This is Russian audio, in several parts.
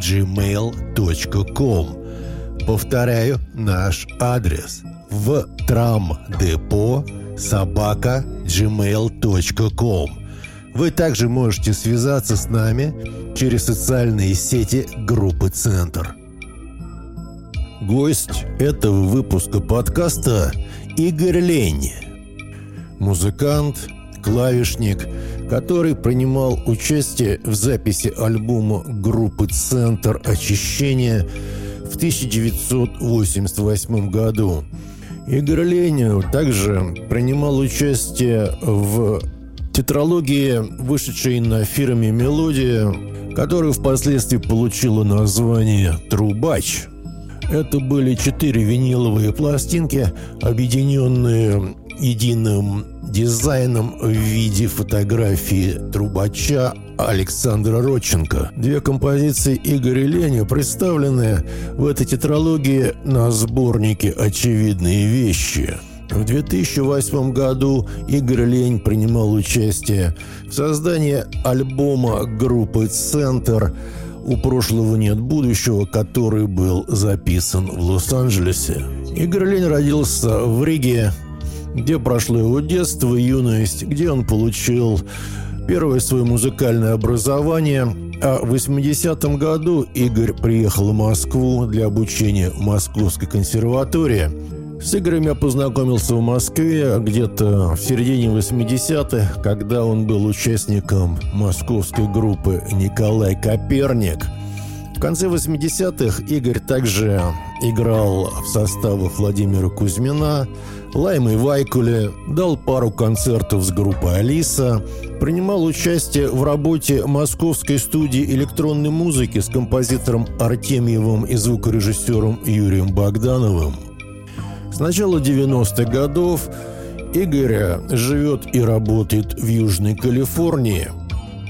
gmail.com. Повторяю наш адрес в трамдепо собака gmail.com. Вы также можете связаться с нами через социальные сети группы «Центр». Гость этого выпуска подкаста Игорь Лень. Музыкант, клавишник, который принимал участие в записи альбома группы «Центр очищения» в 1988 году. Игорь Ленин также принимал участие в тетралогии, вышедшей на фирме «Мелодия», которая впоследствии получила название «Трубач». Это были четыре виниловые пластинки, объединенные единым дизайном в виде фотографии трубача Александра Родченко. Две композиции Игоря Леня представлены в этой тетралогии на сборнике «Очевидные вещи». В 2008 году Игорь Лень принимал участие в создании альбома группы «Центр» «У прошлого нет будущего», который был записан в Лос-Анджелесе. Игорь Лень родился в Риге где прошло его детство и юность, где он получил первое свое музыкальное образование. А в 80-м году Игорь приехал в Москву для обучения в Московской консерватории. С Игорем я познакомился в Москве где-то в середине 80-х, когда он был участником московской группы «Николай Коперник». В конце 80-х Игорь также играл в составах Владимира Кузьмина, Лаймы Вайкуле, дал пару концертов с группой «Алиса», принимал участие в работе московской студии электронной музыки с композитором Артемьевым и звукорежиссером Юрием Богдановым. С начала 90-х годов Игорь живет и работает в Южной Калифорнии.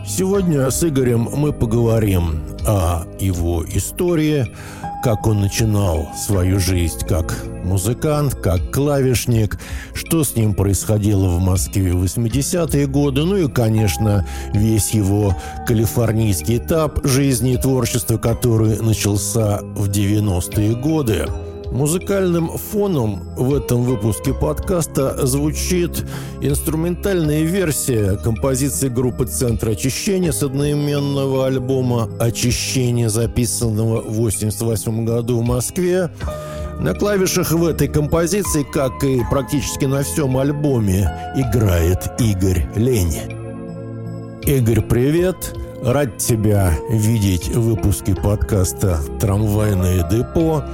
Сегодня с Игорем мы поговорим о его истории, как он начинал свою жизнь как музыкант, как клавишник, что с ним происходило в Москве в 80-е годы, ну и, конечно, весь его калифорнийский этап жизни и творчества, который начался в 90-е годы. Музыкальным фоном в этом выпуске подкаста звучит инструментальная версия композиции группы «Центр очищения» с одноименного альбома «Очищение», записанного в 1988 году в Москве. На клавишах в этой композиции, как и практически на всем альбоме, играет Игорь Лень. Игорь, привет! Рад тебя видеть в выпуске подкаста «Трамвайное депо».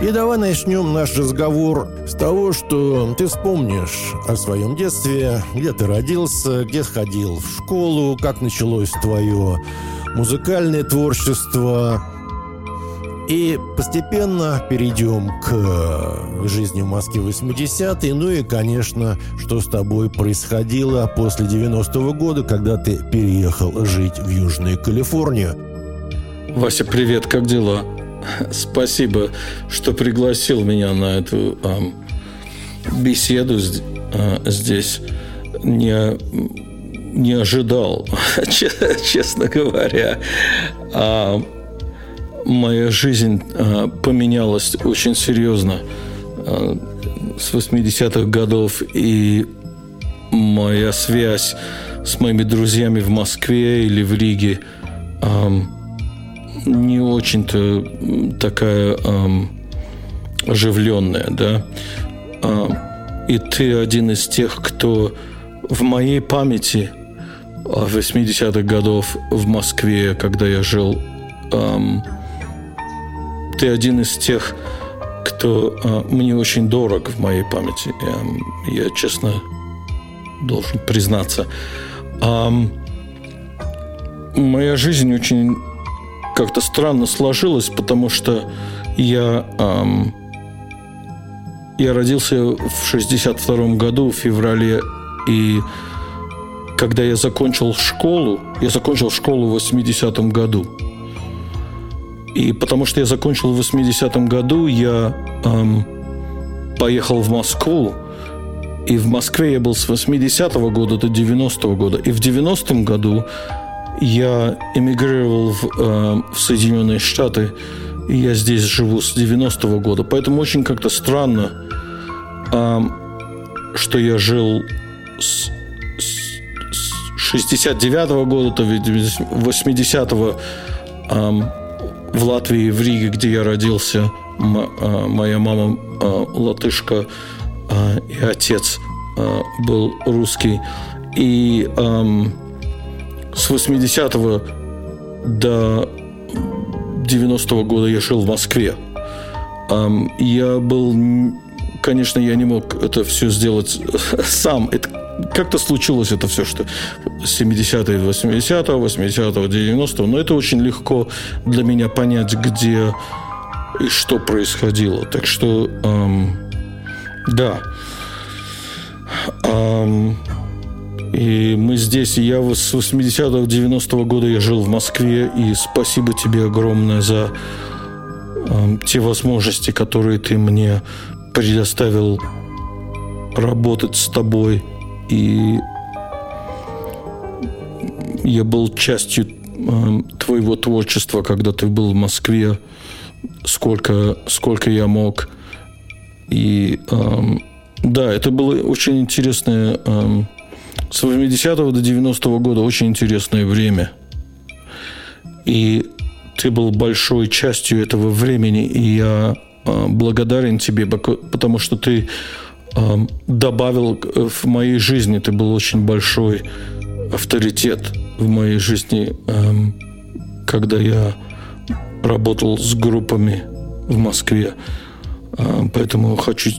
И давай начнем наш разговор с того, что ты вспомнишь о своем детстве, где ты родился, где ходил в школу, как началось твое музыкальное творчество. И постепенно перейдем к жизни в Москве 80-е. Ну и, конечно, что с тобой происходило после 90-го года, когда ты переехал жить в Южную Калифорнию. Вася, привет, как дела? Спасибо, что пригласил меня на эту э, беседу э, здесь. Не, не ожидал, честно говоря. А моя жизнь а, поменялась очень серьезно а, с 80-х годов. И моя связь с моими друзьями в Москве или в Риге а, не очень-то такая эм, оживленная, да. Э, и ты один из тех, кто в моей памяти 80-х годов в Москве, когда я жил, эм, ты один из тех, кто э, мне очень дорог в моей памяти. Я, я честно должен признаться. Эм, моя жизнь очень как-то странно сложилось, потому что я, эм, я родился в 62 году, в феврале, и когда я закончил школу, я закончил школу в 80 году. И потому что я закончил в 80-м году, я эм, поехал в Москву. И в Москве я был с 80-го года до 90-го года. И в 90-м году я эмигрировал в, э, в Соединенные Штаты. И я здесь живу с 90-го года. Поэтому очень как-то странно, э, что я жил с, с 69-го года до 80-го э, в Латвии, в Риге, где я родился. А, моя мама а, латышка а, и отец был русский. И с 80-го до 90-го года я жил в Москве. Я был... Конечно, я не мог это все сделать сам. Это как-то случилось это все, что 70-е, 80-го, 80-го, 90-го. Но это очень легко для меня понять, где и что происходило. Так что, эм, да. Эм, и мы здесь, я с 80-го, 90-го года я жил в Москве, и спасибо тебе огромное за э, те возможности, которые ты мне предоставил работать с тобой и я был частью э, твоего творчества, когда ты был в Москве, сколько, сколько я мог. И э, да, это было очень интересное, э, с 80 до 90 -го года очень интересное время. И ты был большой частью этого времени, и я э, благодарен тебе, потому что ты добавил в моей жизни. Ты был очень большой авторитет в моей жизни, когда я работал с группами в Москве. Поэтому хочу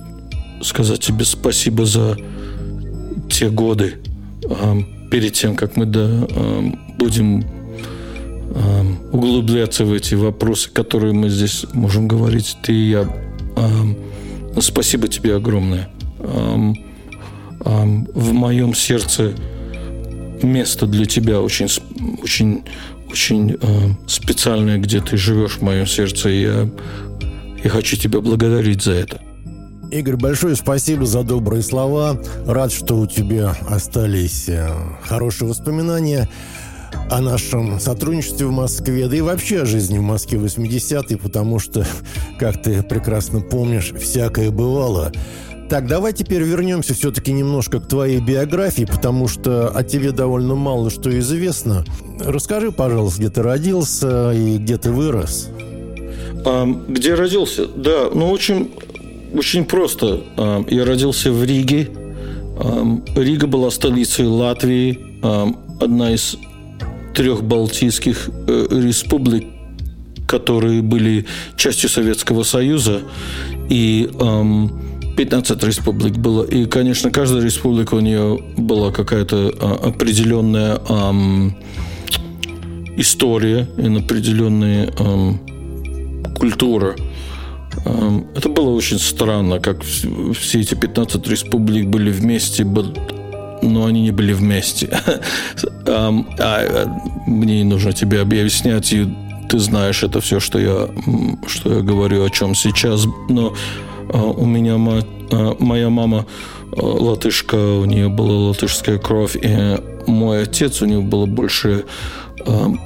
сказать тебе спасибо за те годы. Перед тем, как мы да, будем углубляться в эти вопросы, которые мы здесь можем говорить, ты и я. Спасибо тебе огромное в моем сердце место для тебя очень, очень, очень специальное, где ты живешь в моем сердце. Я, я хочу тебя благодарить за это. Игорь, большое спасибо за добрые слова. Рад, что у тебя остались э, хорошие воспоминания о нашем сотрудничестве в Москве, да и вообще о жизни в Москве 80-е, потому что, как ты прекрасно помнишь, всякое бывало. Так, давай теперь вернемся все-таки немножко к твоей биографии, потому что о тебе довольно мало что известно. Расскажи, пожалуйста, где ты родился и где ты вырос. Где родился? Да, ну очень, очень просто. А, я родился в Риге. А, Рига была столицей Латвии, а, одна из трех балтийских э, республик, которые были частью Советского Союза. И 15 республик было. И, конечно, каждая республика у нее была какая-то а, определенная история и определенная культура. Ам, это было очень странно, как все эти 15 республик были вместе, но они не были вместе. а, а, мне не нужно тебе объяснять, и ты знаешь это все, что я, что я говорю о чем сейчас. Но а, у меня мать, а, моя мама а, латышка, у нее была латышская кровь, и мой отец, у него было больше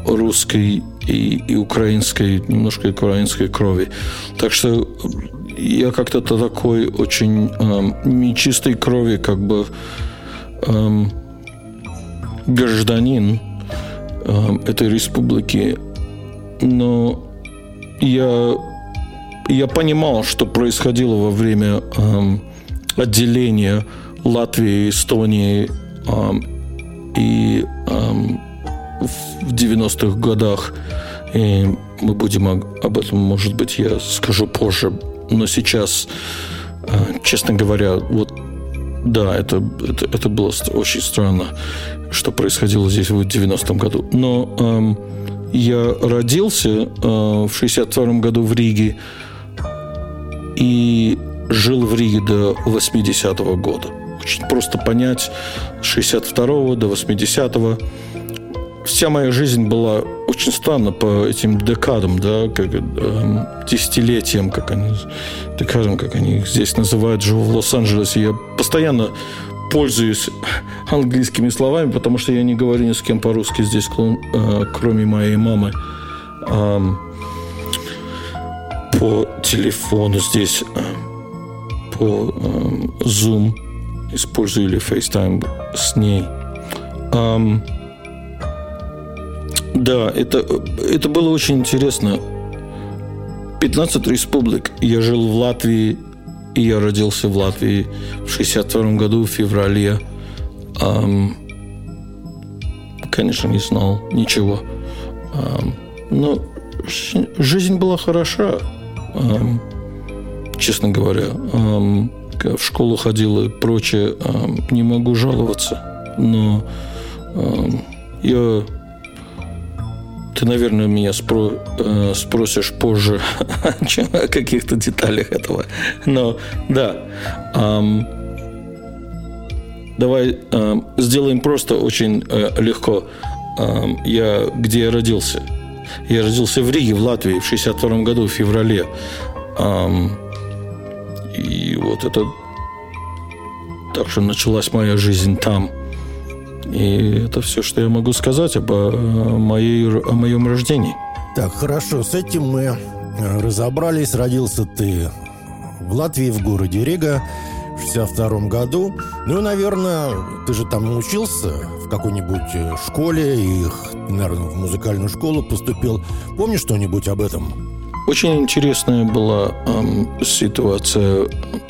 русской и, и украинской, немножко украинской крови. Так что я как-то такой очень эм, нечистой крови, как бы эм, гражданин эм, этой республики. Но я я понимал, что происходило во время эм, отделения Латвии, Эстонии эм, и эм, в 90-х годах. И мы будем об этом, может быть, я скажу позже. Но сейчас, э, честно говоря, вот да, это, это, это было очень странно, что происходило здесь в 90-м году. Но эм, я родился э, в 62 году в Риге, и жил в Риге до 80-го года. Очень просто понять, с 62 до 80-го. Вся моя жизнь была очень странно по этим декадам, да, как э, десятилетиям, как они, декадам, как они их здесь называют, живу в Лос-Анджелесе. Я постоянно пользуюсь английскими словами, потому что я не говорю ни с кем по-русски здесь, э, кроме моей мамы. По телефону здесь, э, по Zoom использую или FaceTime с ней. Да, это, это было очень интересно. 15 республик. Я жил в Латвии, и я родился в Латвии в 62 году, в феврале. Эм, конечно, не знал ничего. Эм, но жизнь была хороша, эм, честно говоря. Эм, в школу ходил и прочее. Эм, не могу жаловаться, но эм, я ты, наверное, меня спро э, спросишь позже о каких-то деталях этого. Но да. Эм, давай э, сделаем просто очень э, легко. Э, я где я родился? Я родился в Риге, в Латвии, в 62 году, в феврале. Эм, и вот это... Так что началась моя жизнь там – и это все, что я могу сказать об э, моей, о моем рождении. Так, хорошо, с этим мы э, разобрались. Родился ты в Латвии, в городе Рига в 62 году. Ну, наверное, ты же там учился в какой-нибудь э, школе и, наверное, в музыкальную школу поступил. Помнишь что-нибудь об этом? Очень интересная была эм, ситуация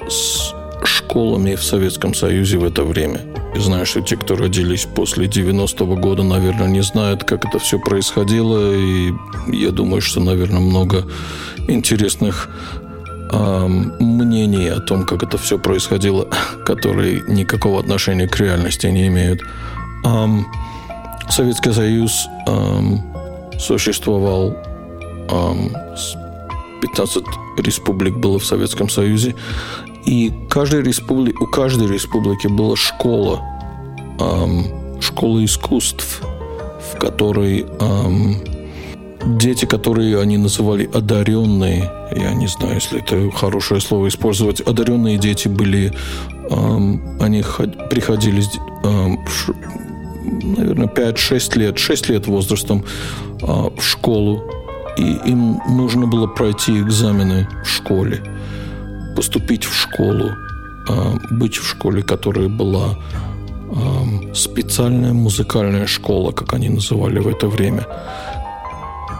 с школами в Советском Союзе в это время. Я знаю, что те, кто родились после 90-го года, наверное, не знают, как это все происходило. И я думаю, что, наверное, много интересных мнений о том, как это все происходило, которые никакого отношения к реальности не имеют. Эм, Советский Союз эм, существовал эм, 15 республик было в Советском Союзе, и каждой республи... у каждой республики была школа, эм, школа искусств, в которой эм, дети, которые они называли одаренные, я не знаю, если это хорошее слово использовать, одаренные дети были, эм, они приходили, эм, наверное, 5-6 лет, 6 лет возрастом э, в школу, и им нужно было пройти экзамены в школе поступить в школу, а, быть в школе, которая была специальная музыкальная школа, как они называли в это время.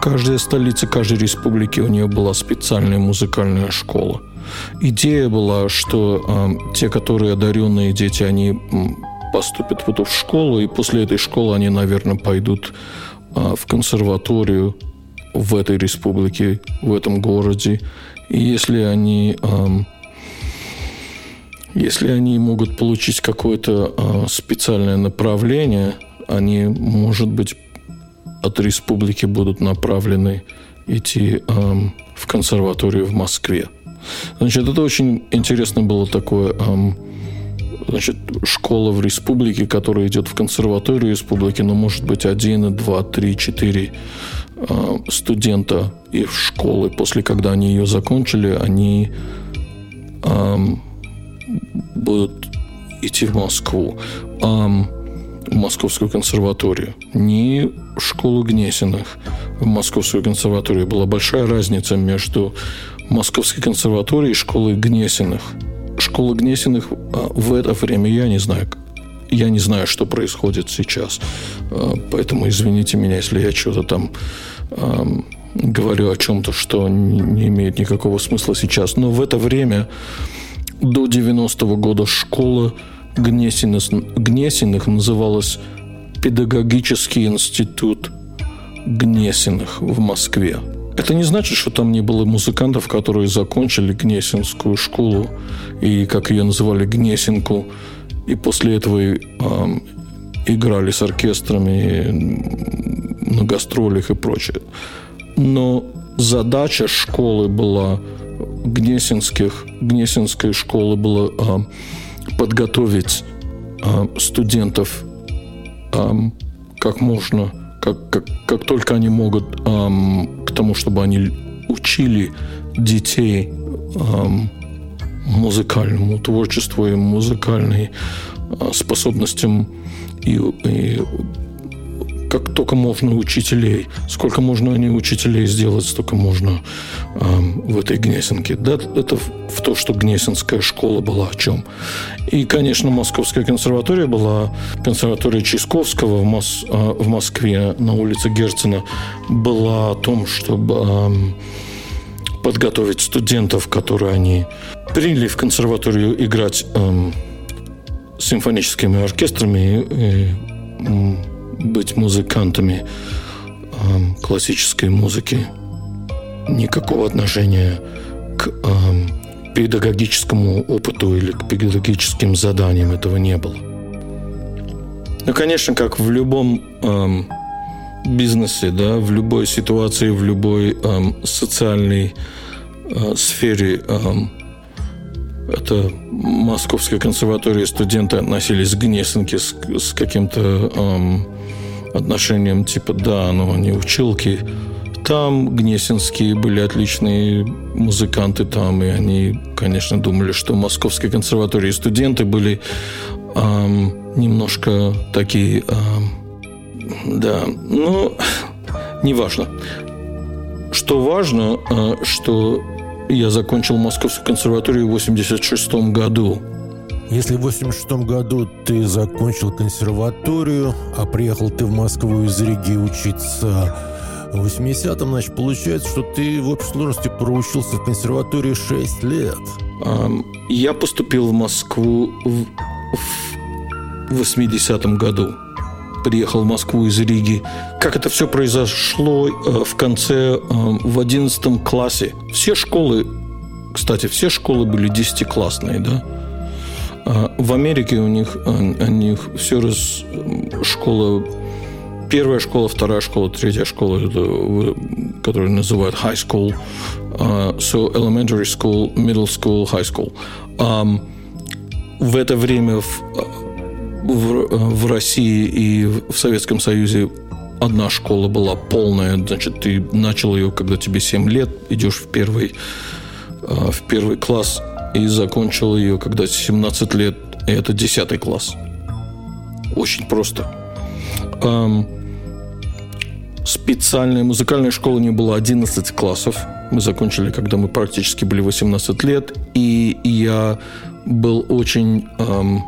Каждая столица каждой республики у нее была специальная музыкальная школа. Идея была, что э, те, которые одаренные дети, они поступят в эту школу, и после этой школы они, наверное, пойдут в консерваторию в этой республике, в этом городе, и если они, если они могут получить какое-то а, специальное направление, они, может быть, от республики будут направлены идти в консерваторию в Москве. Значит, это очень интересно было такое значит, школа в республике, которая идет в консерваторию республики, но может быть один, два, три, четыре Э, студента и школы, после когда они ее закончили, они эм, будут идти в Москву, эм, в Московскую консерваторию. Не в школу Гнесиных, в Московскую консерваторию. Была большая разница между Московской консерваторией и школой Гнесиных. Школа Гнесиных э, в это время, я не знаю, я не знаю, что происходит сейчас. Э, поэтому извините меня, если я что-то там эм, говорю о чем-то, что не имеет никакого смысла сейчас. Но в это время, до 90-го года, школа Гнесиных, Гнесиных называлась Педагогический институт Гнесиных в Москве. Это не значит, что там не было музыкантов, которые закончили Гнесинскую школу и, как ее называли, Гнесинку, и после этого э, играли с оркестрами на гастролях и прочее. Но задача школы была Гнесинских, Гнесинской школы была а, подготовить а, студентов а, как можно, как, как, как только они могут а, к тому, чтобы они учили детей а, музыкальному творчеству и музыкальной а, способностям и, и как только можно учителей. Сколько можно они учителей сделать, столько можно э, в этой Гнесинке. Да, это в то, что Гнесинская школа была о чем. И, конечно, Московская консерватория была, консерватория Чайковского в, Мос, э, в Москве на улице Герцена была о том, чтобы э, подготовить студентов, которые они приняли в консерваторию играть э, симфоническими оркестрами и, и быть музыкантами э, классической музыки. Никакого отношения к э, педагогическому опыту или к педагогическим заданиям этого не было. Ну, конечно, как в любом э, бизнесе, да, в любой ситуации, в любой э, социальной э, сфере э, это Московская консерватория студенты относились к Гнесинке с, с каким-то эм, отношением типа «да, но они училки». Там гнесинские были отличные музыканты там, и они, конечно, думали, что Московской консерватории студенты были эм, немножко такие... Эм, да, ну, неважно. Что важно, э, что я закончил Московскую консерваторию в 86 году. Если в 86 году ты закончил консерваторию, а приехал ты в Москву из Риги учиться в 80-м, значит, получается, что ты в общей сложности проучился в консерватории 6 лет. Я поступил в Москву в, в 80-м году. Приехал в Москву из Риги. Как это все произошло э, в конце, в 11 классе. Все школы, кстати, все школы были десятиклассные, да? А в Америке у них, у них все раз школа первая школа, вторая школа, третья школа, это, которую называют high school, uh, so elementary school, middle school, high school. В это время в, в, в России и в Советском Союзе одна школа была полная, значит, ты начал ее, когда тебе 7 лет, идешь в первый, в первый класс, и закончил ее, когда 17 лет, и это 10 класс. Очень просто. Специальной музыкальной школы не было 11 классов. Мы закончили, когда мы практически были 18 лет. И я был очень... Эм,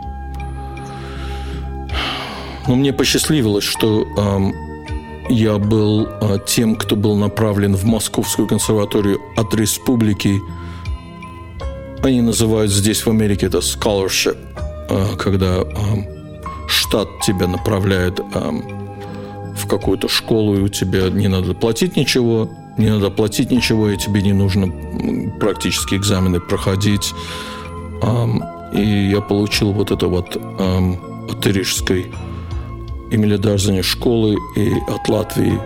ну, мне посчастливилось, что эм, я был э, тем, кто был направлен в Московскую консерваторию от республики они называют здесь в Америке это scholarship, э, когда штат тебя направляет в какую-то школу, и у тебя не надо платить ничего, не надо платить ничего, и тебе не нужно практически экзамены проходить. И я получил вот это вот от Рижской Эмили Дарзани школы и от Латвии.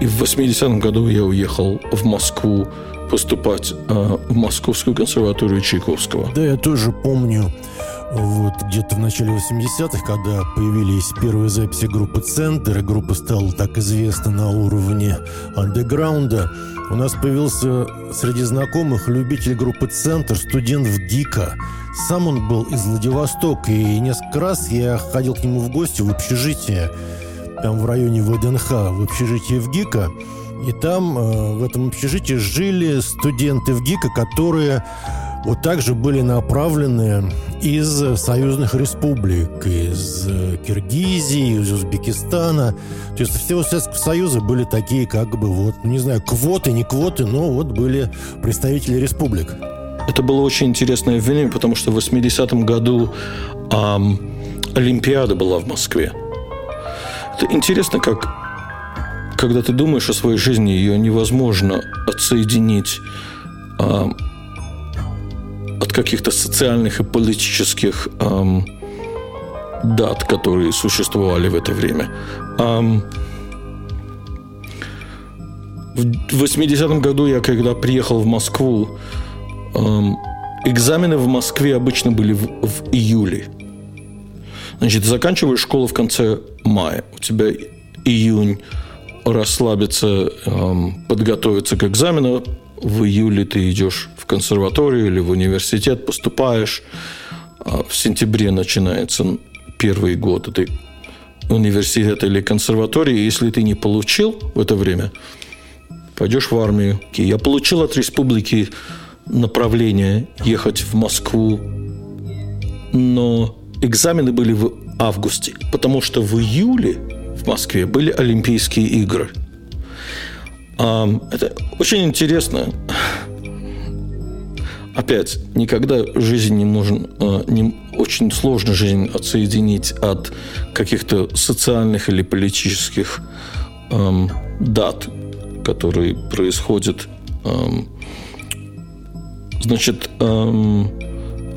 И в 80-м году я уехал в Москву поступать э, в Московскую консерваторию Чайковского. Да, я тоже помню, вот где-то в начале 80-х, когда появились первые записи группы «Центр», и группа стала так известна на уровне андеграунда, у нас появился среди знакомых любитель группы «Центр», студент в ГИКа. Сам он был из Владивостока, и несколько раз я ходил к нему в гости в общежитие, там в районе ВДНХ, в общежитие в ГИКа, и там, э, в этом общежитии, жили студенты в ГИКа, которые вот также были направлены из союзных республик, из э, Киргизии, из Узбекистана. То есть всего Советского Союза были такие, как бы, вот, не знаю, квоты, не квоты, но вот были представители республик. Это было очень интересное время, потому что в 80-м году эм, Олимпиада была в Москве. Это интересно, как когда ты думаешь о своей жизни, ее невозможно отсоединить от каких-то социальных и политических а, дат, которые существовали в это время. А, В 80-м году я, когда приехал в Москву, эм, экзамены в Москве обычно были в, в июле. Значит, заканчиваешь школу в конце мая. У тебя июнь расслабиться, эм, подготовиться к экзамену. В июле ты идешь в консерваторию или в университет, поступаешь. А в сентябре начинается первый год этой университета или консерватории. Если ты не получил в это время, пойдешь в армию. Я получил от республики направление ехать в Москву, но экзамены были в августе, потому что в июле в Москве были Олимпийские игры. Это очень интересно. Опять, никогда жизнь не нужен, а, не, очень сложно жизнь отсоединить от каких-то социальных или политических эм, дат, которые происходят. Эм, значит, эм,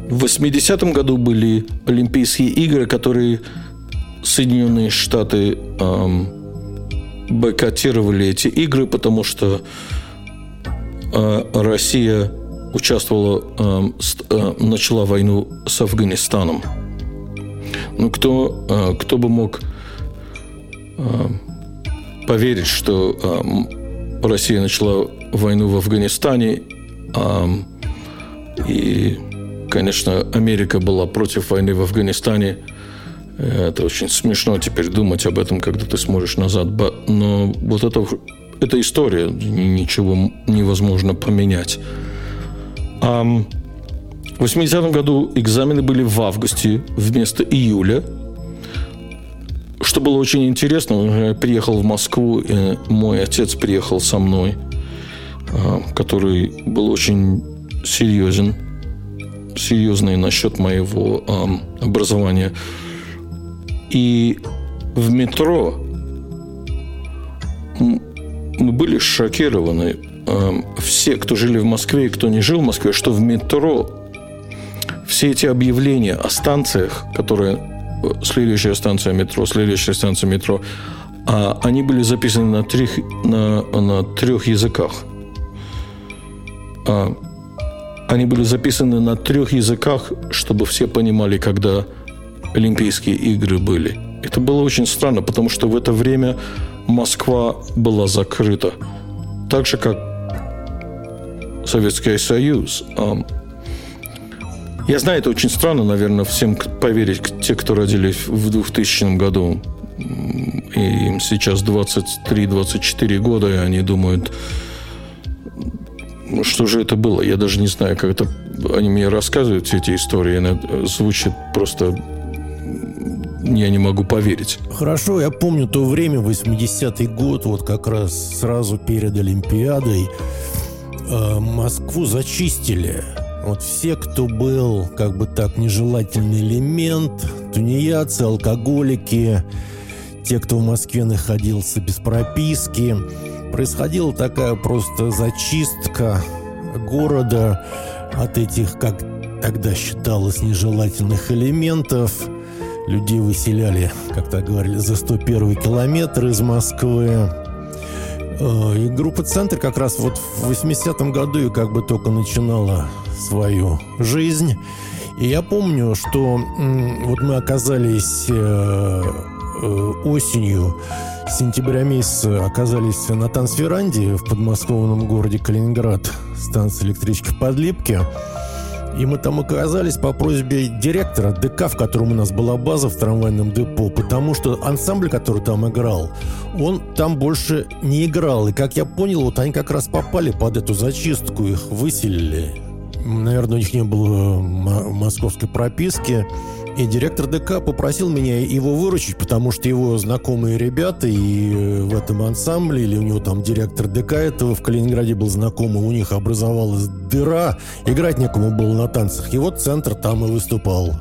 в 80-м году были Олимпийские игры, которые Соединенные Штаты эм, бойкотировали эти игры, потому что э, Россия участвовала, э, э, начала войну с Афганистаном. Ну, кто, э, кто бы мог э, поверить, что э, Россия начала войну в Афганистане, и конечно, Америка была против войны в Афганистане. Это очень смешно теперь думать об этом, когда ты смотришь назад. Но вот это, эта история, ничего невозможно поменять. А в 80-м году экзамены были в августе вместо июля. Что было очень интересно, я приехал в Москву, и мой отец приехал со мной, а, который был очень серьезен серьезные насчет моего э, образования. И в метро мы были шокированы. Э, все, кто жили в Москве и кто не жил в Москве, что в метро все эти объявления о станциях, которые э, следующая станция метро, следующая станция метро, а они были записаны на трех, на, на трех языках. А, они были записаны на трех языках, чтобы все понимали, когда Олимпийские игры были. Это было очень странно, потому что в это время Москва была закрыта. Так же, как Советский Союз. Я знаю, это очень странно, наверное, всем поверить, те, кто родились в 2000 году. И им сейчас 23-24 года, и они думают, что же это было? Я даже не знаю, как это... Они мне рассказывают все эти истории. Она звучит просто... Я не могу поверить. Хорошо, я помню то время, 80-й год, вот как раз сразу перед Олимпиадой, э, Москву зачистили. Вот все, кто был, как бы так, нежелательный элемент, тунеядцы, алкоголики, те, кто в Москве находился без прописки, происходила такая просто зачистка города от этих, как тогда считалось, нежелательных элементов. Людей выселяли, как так говорили, за 101 километр из Москвы. Э, и группа «Центр» как раз вот в 80-м году и как бы только начинала свою жизнь. И я помню, что вот мы оказались э, э, осенью сентября месяца оказались на Тансферанде в подмосковном городе Калининград, станция электрички Подлипки. И мы там оказались по просьбе директора ДК, в котором у нас была база в трамвайном депо, потому что ансамбль, который там играл, он там больше не играл. И, как я понял, вот они как раз попали под эту зачистку, их выселили. Наверное, у них не было московской прописки. И директор ДК попросил меня его выручить, потому что его знакомые ребята и э, в этом ансамбле, или у него там директор ДК этого в Калининграде был знакомый, у них образовалась дыра, играть некому было на танцах. И вот центр там и выступал.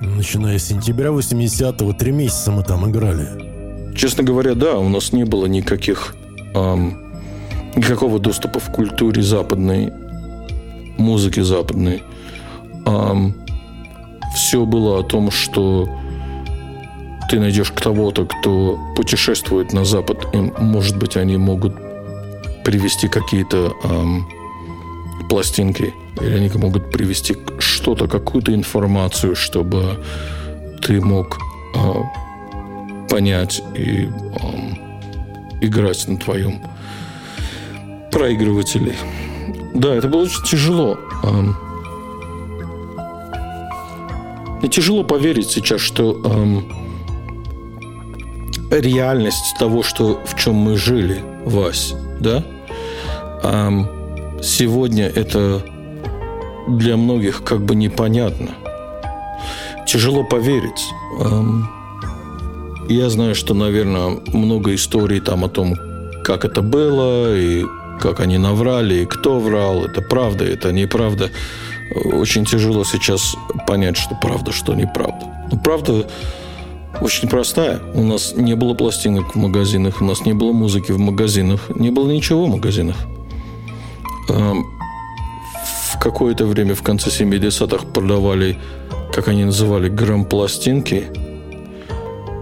Начиная с сентября 80-го, три месяца мы там играли. Честно говоря, да, у нас не было никаких эм, никакого доступа в культуре западной, музыки западной. Эм, все было о том, что ты найдешь кого-то, кто путешествует на Запад, и, может быть, они могут привести какие-то эм, пластинки, или они могут привести что-то, какую-то информацию, чтобы ты мог э, понять и э, играть на твоем проигрывателе. Да, это было очень тяжело. Э, и тяжело поверить сейчас, что э, реальность того, что в чем мы жили, Вась, да, э, сегодня это для многих как бы непонятно. Тяжело поверить. Эм, я знаю, что, наверное, много историй там о том, как это было, и как они наврали, и кто врал, это правда, это неправда. Очень тяжело сейчас понять, что правда, что неправда. Но правда очень простая. У нас не было пластинок в магазинах, у нас не было музыки в магазинах, не было ничего в магазинах. Эм, в какое-то время в конце 70-х продавали, как они называли, грамм-пластинки,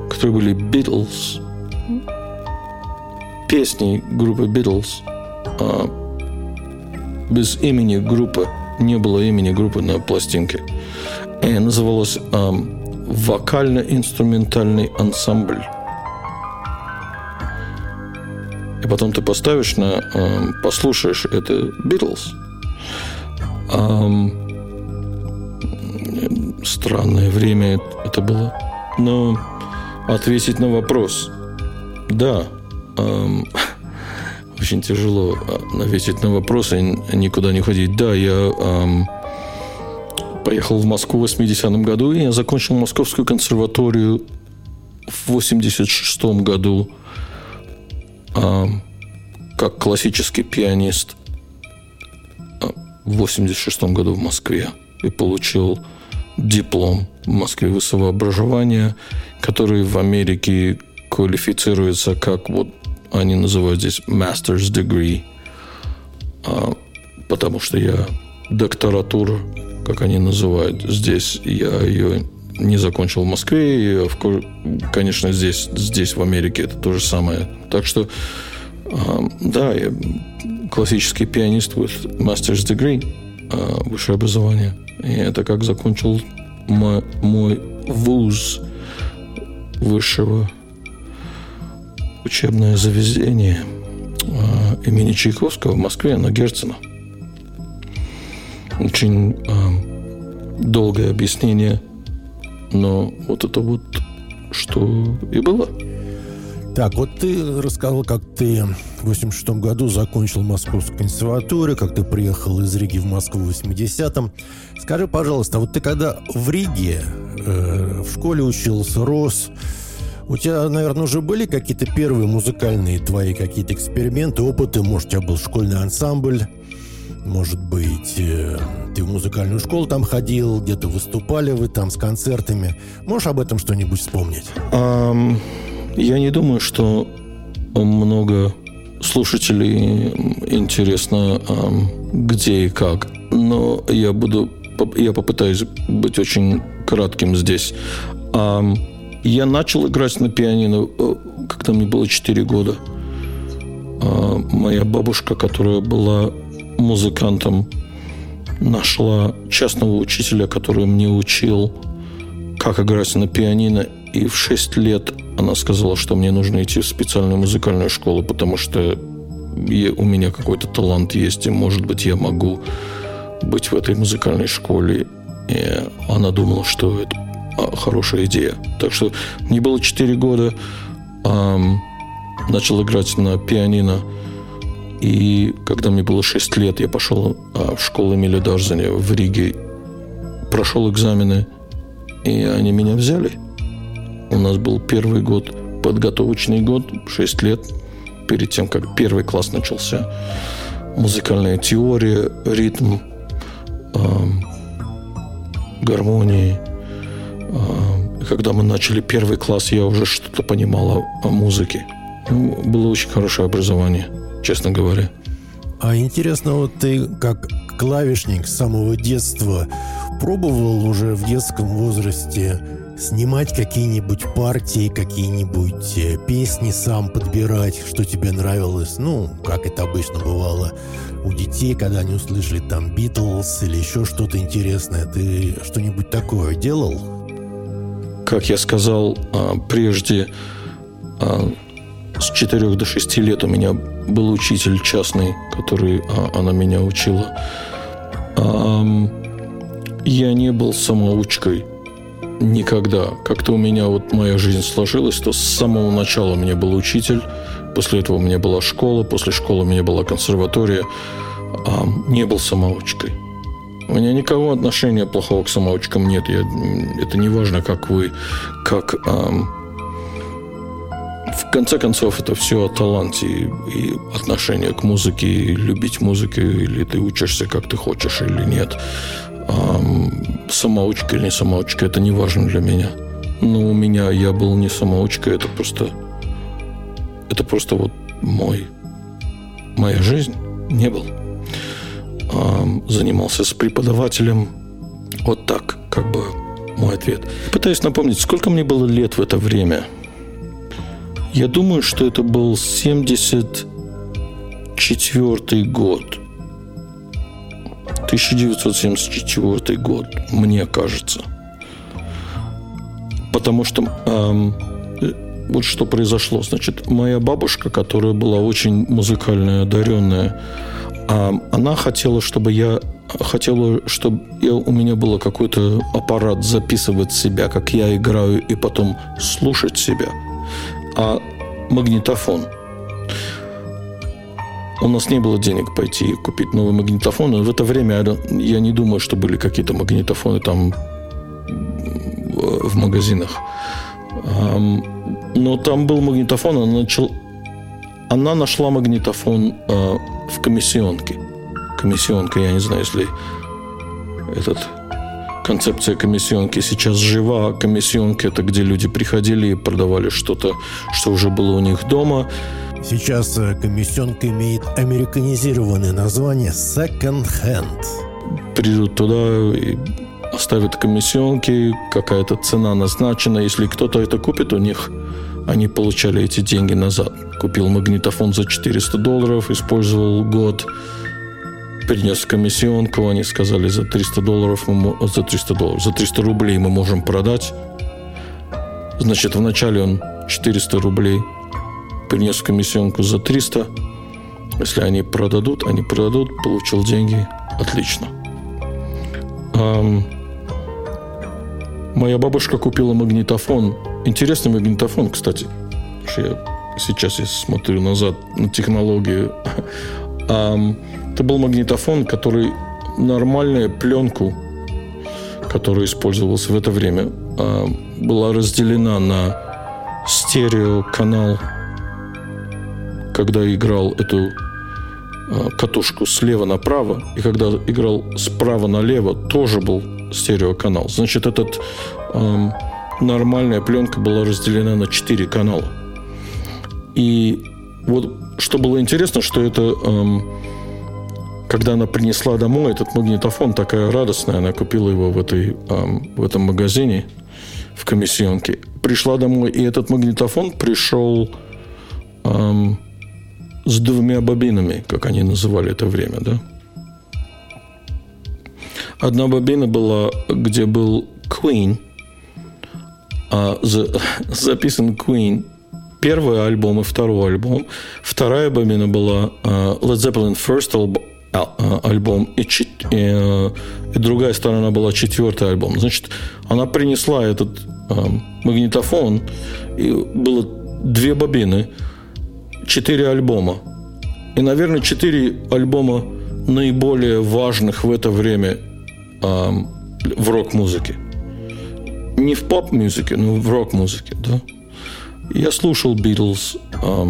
которые были Beatles, песни группы Beatles, а без имени группы, не было имени группы на пластинке. И называлась эм, «Вокально-инструментальный ансамбль». И потом ты поставишь на, э, послушаешь это Битлз. Э, странное время это было. Но ответить на вопрос. Да. Э, очень тяжело ответить на вопрос и никуда не ходить. Да, я э, поехал в Москву в 80-м году, и я закончил Московскую консерваторию в 86 году как классический пианист в 86 году в Москве и получил диплом в Москве высшего образования, который в Америке квалифицируется как вот они называют здесь master's degree, потому что я докторатура, как они называют здесь, я ее не закончил в Москве, и, конечно, здесь, здесь, в Америке, это то же самое. Так что, да, я классический пианист with master's degree, а, высшее образование. И это как закончил мой, мой вуз высшего учебное заведение а, имени Чайковского в Москве на Герцена. Очень долгое объяснение – но вот это вот что и было. Так, вот ты рассказал, как ты в 86 году закончил Московскую консерваторию, как ты приехал из Риги в Москву в 80-м. Скажи, пожалуйста, вот ты когда в Риге э, в школе учился, рос, у тебя, наверное, уже были какие-то первые музыкальные твои какие-то эксперименты, опыты? Может, у тебя был школьный ансамбль? Может быть, э, ты в музыкальную школу там ходил, где-то выступали вы там с концертами. Можешь об этом что-нибудь вспомнить? Um, я не думаю, что много слушателей интересно, um, где и как. Но я буду, я попытаюсь быть очень кратким здесь. Um, я начал играть на пианино, э, когда мне было 4 года. Uh, моя бабушка, которая была музыкантом, нашла частного учителя, который мне учил, как играть на пианино. И в 6 лет она сказала, что мне нужно идти в специальную музыкальную школу, потому что у меня какой-то талант есть, и, может быть, я могу быть в этой музыкальной школе. И она думала, что это а, хорошая идея. Так что мне было 4 года, эм, начал играть на пианино – и когда мне было 6 лет, я пошел а, в школу Эмиля Дарзани в Риге, прошел экзамены, и они меня взяли. У нас был первый год, подготовочный год, 6 лет, перед тем, как первый класс начался. Музыкальная теория, ритм, э, гармонии. Э, когда мы начали первый класс, я уже что-то понимал о, о музыке. Ну, было очень хорошее образование честно говоря. А интересно, вот ты как клавишник с самого детства пробовал уже в детском возрасте снимать какие-нибудь партии, какие-нибудь э, песни сам подбирать, что тебе нравилось. Ну, как это обычно бывало у детей, когда они услышали там Битлз или еще что-то интересное. Ты что-нибудь такое делал? Как я сказал а, прежде, а, с 4 до 6 лет у меня был учитель частный, который а, она меня учила. Я не был самоучкой никогда. Как-то у меня вот моя жизнь сложилась, то с самого начала у меня был учитель, после этого у меня была школа, после школы у меня была консерватория, не был самоучкой. У меня никакого отношения плохого к самоучкам нет. Я, это не важно, как вы, как... Эм, в конце концов, это все о таланте и отношение к музыке, и любить музыку, или ты учишься, как ты хочешь, или нет самоучка или не самоучка, это не важно для меня. Но у меня я был не самоучка, это просто... Это просто вот мой... Моя жизнь не был. Занимался с преподавателем. Вот так, как бы мой ответ. Пытаюсь напомнить, сколько мне было лет в это время. Я думаю, что это был 74 год. 1974 год, мне кажется. Потому что эм, вот что произошло. Значит, моя бабушка, которая была очень музыкальная, одаренная, она хотела, чтобы я хотела, чтобы я, у меня был какой-то аппарат записывать себя, как я играю, и потом слушать себя. А магнитофон – у нас не было денег пойти купить новый магнитофон. И в это время я не думаю, что были какие-то магнитофоны там в магазинах. Но там был магнитофон, она, начал... она нашла магнитофон а, в комиссионке. Комиссионка, я не знаю, если этот концепция комиссионки сейчас жива. Комиссионки – это где люди приходили и продавали что-то, что уже было у них дома. Сейчас э, комиссионка имеет американизированное название Second Hand. Придут туда и оставят комиссионки, какая-то цена назначена. Если кто-то это купит у них, они получали эти деньги назад. Купил магнитофон за 400 долларов, использовал год, принес комиссионку, они сказали, за 300 долларов, мы, за 300 долларов, за 300 рублей мы можем продать. Значит, вначале он 400 рублей принес комиссионку за 300. Если они продадут, они продадут, получил деньги, отлично. Эм, моя бабушка купила магнитофон. Интересный магнитофон, кстати. Я сейчас я смотрю назад на технологию. Это был магнитофон, который нормальную пленку, которая использовалась в это время, э, была разделена на стереоканал когда играл эту а, катушку слева направо, и когда играл справа налево, тоже был стереоканал. Значит, этот эм, нормальная пленка была разделена на четыре канала. И вот что было интересно, что это эм, когда она принесла домой этот магнитофон, такая радостная, она купила его в, этой, эм, в этом магазине в комиссионке. Пришла домой, и этот магнитофон пришел эм, с двумя бобинами, как они называли это время, да? Одна бобина была, где был Queen, а за, записан Queen первый альбом и второй альбом. Вторая бобина была uh, Led Zeppelin First album, uh, альбом, и, и, uh, и другая сторона была четвертый альбом. Значит, она принесла этот uh, магнитофон, и было две бобины – четыре альбома. И, наверное, четыре альбома наиболее важных в это время э, в рок-музыке. Не в поп-музыке, но в рок-музыке, да. Я слушал Битлз э,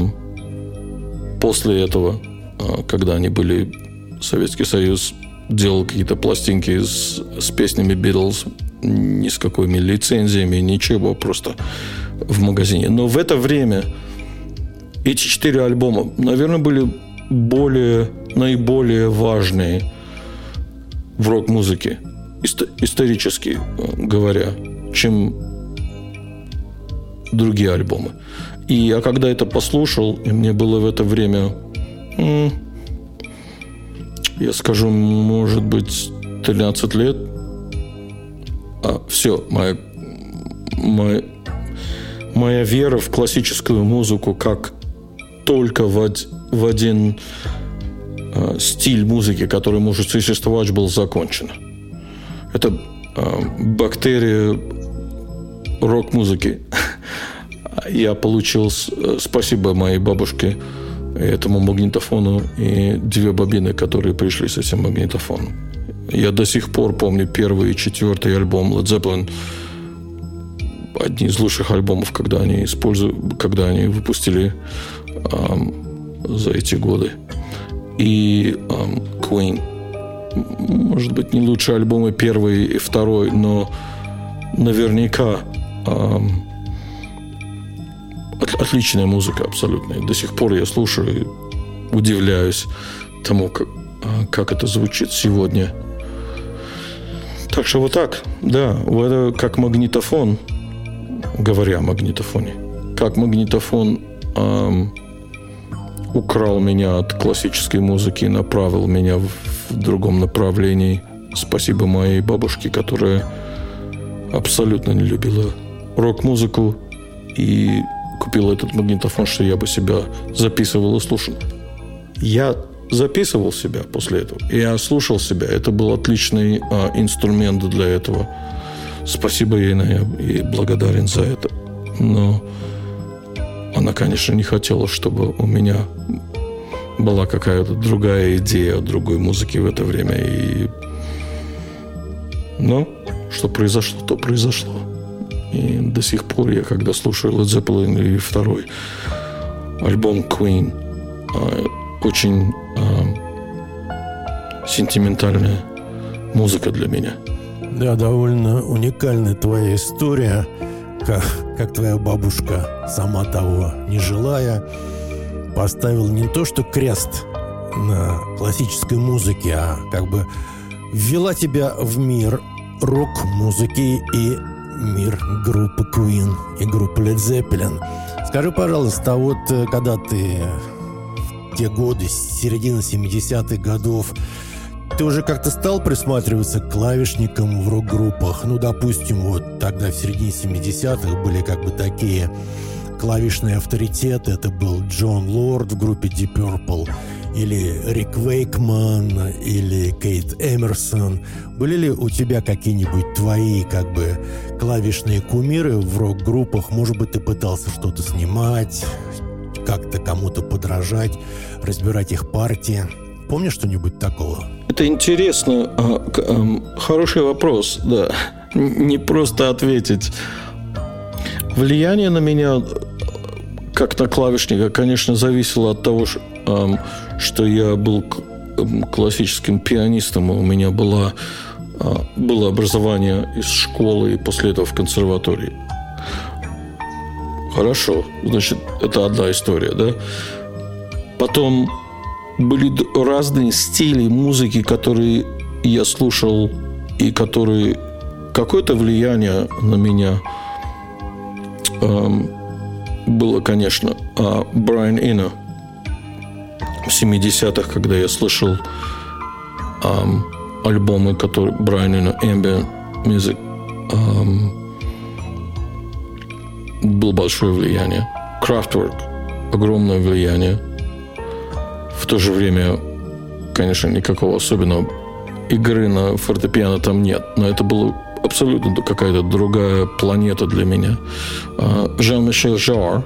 после этого, э, когда они были... Советский Союз делал какие-то пластинки с, с песнями Битлз, ни с какими лицензиями, ничего, просто в магазине. Но в это время эти четыре альбома, наверное, были более, наиболее важные в рок-музыке, исторически э, говоря, чем другие альбомы. И я когда это послушал, и мне было в это время, я скажу, может быть, 13 лет, а, все, моя, моя, моя вера в классическую музыку как только в, в один э, стиль музыки, который может существовать, был закончена. Это э, бактерия рок-музыки. Я получил, спасибо моей бабушке, этому магнитофону и две бобины, которые пришли с этим магнитофоном. Я до сих пор помню первый и четвертый альбом Led Zeppelin. Одни из лучших альбомов, когда они использовали, когда они выпустили за эти годы. И Queen. Может быть, не лучшие альбомы первый и второй, но наверняка от, отличная музыка абсолютно. До сих пор я слушаю и удивляюсь тому, как, а, как это звучит сегодня. Так что вот так, да, это как магнитофон, говоря о магнитофоне, как магнитофон эм, украл меня от классической музыки и направил меня в, в другом направлении. Спасибо моей бабушке, которая абсолютно не любила рок-музыку и купила этот магнитофон, что я бы себя записывал и слушал. Я записывал себя после этого. Я слушал себя. Это был отличный а, инструмент для этого. Спасибо ей, я и благодарен за это. Но она, конечно, не хотела, чтобы у меня была какая-то другая идея другой музыки в это время. И... Но что произошло, то произошло. И до сих пор я, когда слушаю Led Zeppelin и второй альбом Queen, а, очень а, сентиментальная музыка для меня. Да, довольно уникальная твоя история, как, как твоя бабушка, сама того не желая, поставила не то что крест на классической музыке, а как бы ввела тебя в мир рок-музыки и мир группы Queen и группы Led Zeppelin. Скажи, пожалуйста, а вот э, когда ты в те годы, середина 70-х годов, ты уже как-то стал присматриваться к клавишникам в рок-группах? Ну, допустим, вот тогда в середине 70-х были как бы такие клавишные авторитеты. Это был Джон Лорд в группе Deep Purple или Рик Вейкман, или Кейт Эмерсон. Были ли у тебя какие-нибудь твои, как бы, клавишные кумиры в рок-группах? Может быть, ты пытался что-то снимать, как-то кому-то подражать, разбирать их партии? Помнишь что-нибудь такого? Это интересно. А, хороший вопрос, да. Не просто ответить. Влияние на меня как на клавишника, конечно, зависело от того, что я был классическим пианистом, у меня была, а, было образование из школы и после этого в консерватории. Хорошо, значит, это одна история, да? Потом были разные стили музыки, которые я слушал и которые какое-то влияние на меня эм, было, конечно, а Брайан Ино – в 70-х, когда я слышал эм, альбомы, которые Брайана Ambient Music, эм, было большое влияние. Kraftwerk – огромное влияние. В то же время, конечно, никакого особенного игры на фортепиано там нет, но это было абсолютно какая-то другая планета для меня. Жан-Мишель Жар,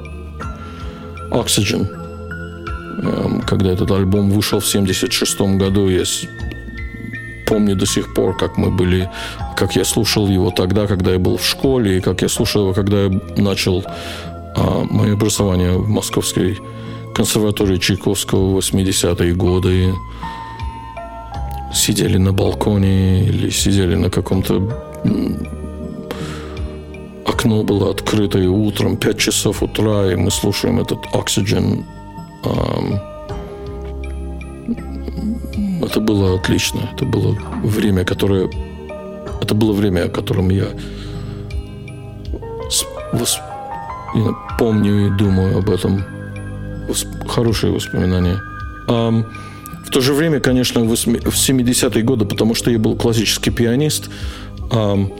Oxygen – Эм, когда этот альбом вышел в 76 году, я помню до сих пор, как мы были, как я слушал его тогда, когда я был в школе, и как я слушал его, когда я начал а, мое образование в Московской консерватории Чайковского в 80-е годы. Сидели на балконе или сидели на каком-то окно было открыто и утром 5 часов утра, и мы слушаем этот Oxygen это было отлично. Это было время, которое... Это было время, о котором я я помню и думаю об этом. Хорошие воспоминания. Um, в то же время, конечно, в 70-е годы, потому что я был классический пианист, um,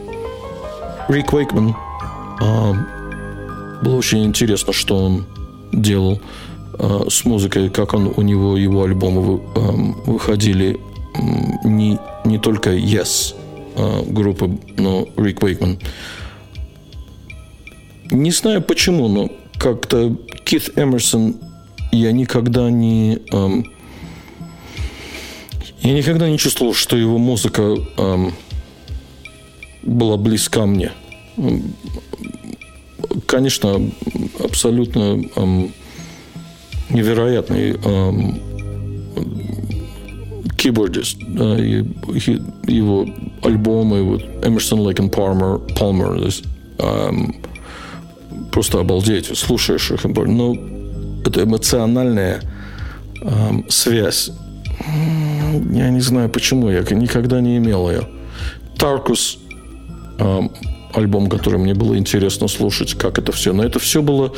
Рик Уэйкман, um, было очень интересно, что он делал uh, с музыкой, как он, у него его альбомы um, выходили не, не только Yes uh, группы, но Рик Уэйкман. Не знаю почему, но как-то Кит Эмерсон я никогда не... Um, я никогда не чувствовал, что его музыка um, была близка мне. Конечно, абсолютно um, невероятный um, keyboardist. Да, и, его альбомы, вот Эмерсон, Лейк и Палмер, Палмер, просто обалдеть, слушаешь их, но это эмоциональная эм, связь. Я не знаю почему, я никогда не имел ее. Таркус, эм, альбом, который мне было интересно слушать, как это все. Но это все было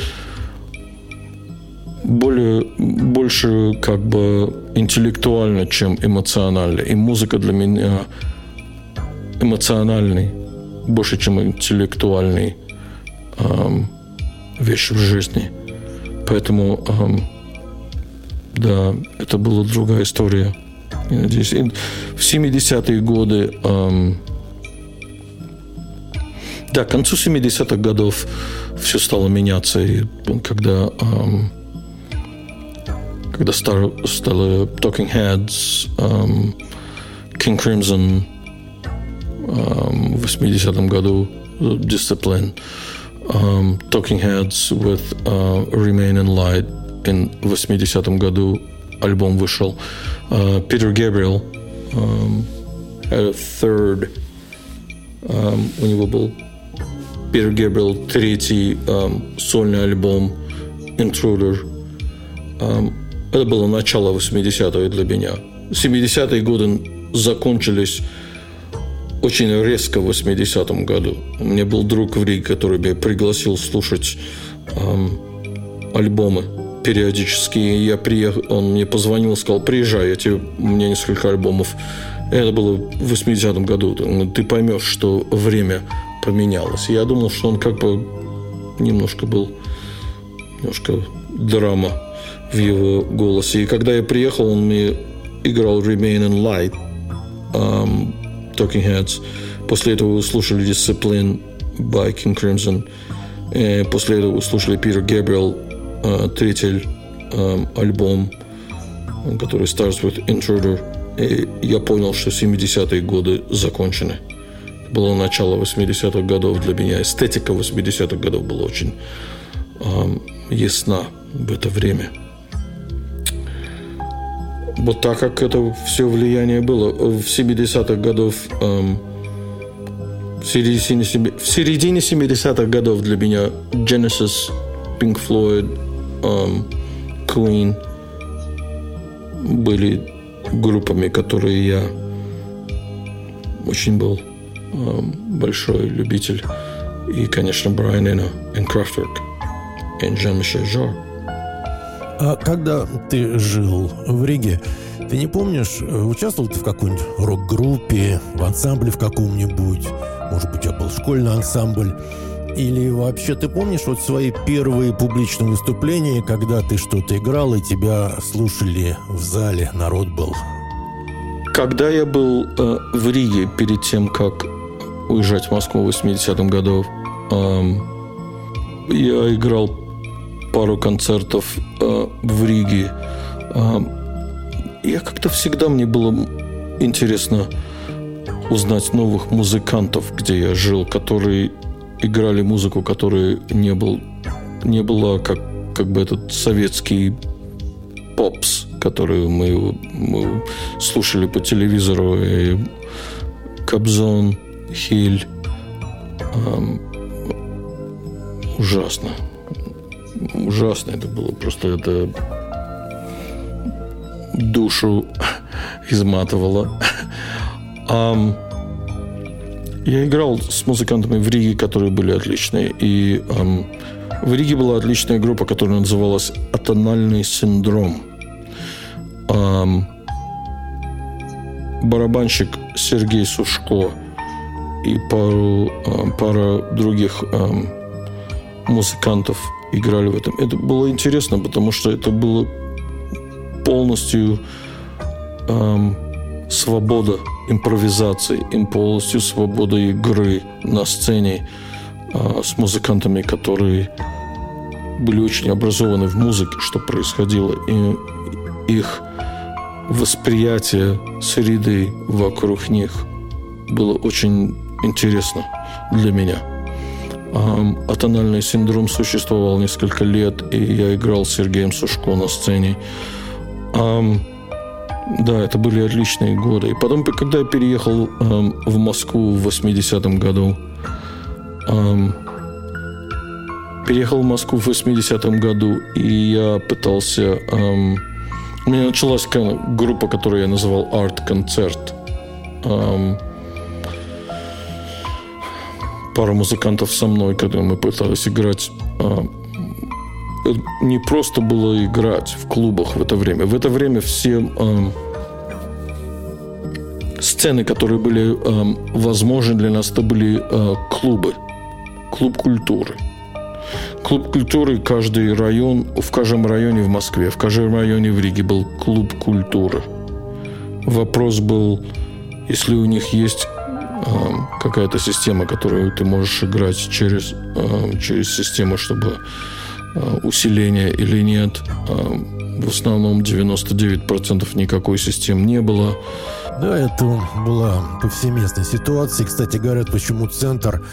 более, больше как бы интеллектуально, чем эмоционально. И музыка для меня эмоциональный, больше, чем интеллектуальный эм, вещь в жизни. Поэтому, эм, да, это была другая история. Я надеюсь. В 70-е годы, эм, да, к концу 70-х годов все стало меняться. И когда, эм, когда стар, стало Talking Heads, King Crimson, в 80-м году Discipline – um, Talking Heads with uh, Remain in Light in 80-м году альбом вышел. Uh, Peter Gabriel um, third um, у него был Peter Gabriel третий um, сольный альбом Intruder. Um, это было начало 80-х для меня. 70-е годы закончились очень резко в 80-м году. У меня был друг в Риге, который меня пригласил слушать эм, альбомы периодически. И я приехал, он мне позвонил, сказал, приезжай, я тебе, у меня несколько альбомов. И это было в 80-м году. Ты поймешь, что время поменялось. Я думал, что он как бы немножко был, немножко драма в его голосе. И когда я приехал, он мне играл Remain in Light. Um, Talking Heads. После этого слушали Discipline by King Crimson. И после этого слушали Питер Габриэл, третий альбом, который Stars with Intruder. И я понял, что 70-е годы закончены. Было начало 80-х годов для меня. Эстетика 80-х годов была очень ясна в это время. Вот так как это все влияние было. В 70-х годов, эм, в середине, в середине 70-х годов для меня Genesis, Pink Floyd, эм, Queen были группами, которые я очень был эм, большой любитель. И, конечно, Брайан Эно и Kraftwerk и Jarre. А когда ты жил в Риге, ты не помнишь, участвовал ты в какой-нибудь рок-группе, в ансамбле в каком-нибудь? Может быть, у тебя был школьный ансамбль? Или вообще ты помнишь вот свои первые публичные выступления, когда ты что-то играл и тебя слушали в зале, народ был? Когда я был э, в Риге перед тем, как уезжать в Москву в 80-м году, э, я играл пару концертов э, в Риге. Э, я как-то всегда мне было интересно узнать новых музыкантов, где я жил, которые играли музыку, которая не был не была как как бы этот советский попс, который мы, мы слушали по телевизору, и Кобзон, Хиль. Эм, ужасно ужасно это было. Просто это душу изматывало. Um, я играл с музыкантами в Риге, которые были отличные. И um, В Риге была отличная группа, которая называлась «Атональный синдром». Эм, барабанщик Сергей Сушко и пару, э, пара других э, музыкантов играли в этом. Это было интересно, потому что это было полностью эм, свобода импровизации, им полностью свобода игры на сцене э, с музыкантами, которые были очень образованы в музыке, что происходило, и их восприятие среды вокруг них было очень интересно для меня. Атональный синдром существовал несколько лет, и я играл с Сергеем Сушко на сцене. Да, это были отличные годы. И потом, когда я переехал в Москву в 80-м году, переехал в Москву в 80-м году, и я пытался... у меня началась группа, которую я называл «Арт-концерт» пара музыкантов со мной, когда мы пытались играть. А, не просто было играть в клубах в это время. В это время все э, сцены, которые были э, возможны для нас, это были клубы. Клуб культуры. Клуб культуры каждый район, в каждом районе в Москве, в каждом районе в Риге был клуб культуры. Вопрос был, если у них есть какая-то система, которую ты можешь играть через, эм, через систему, чтобы э, усиление или нет. В основном 99% никакой системы не было. Да, это была повсеместная ситуация. Кстати, говорят, почему центр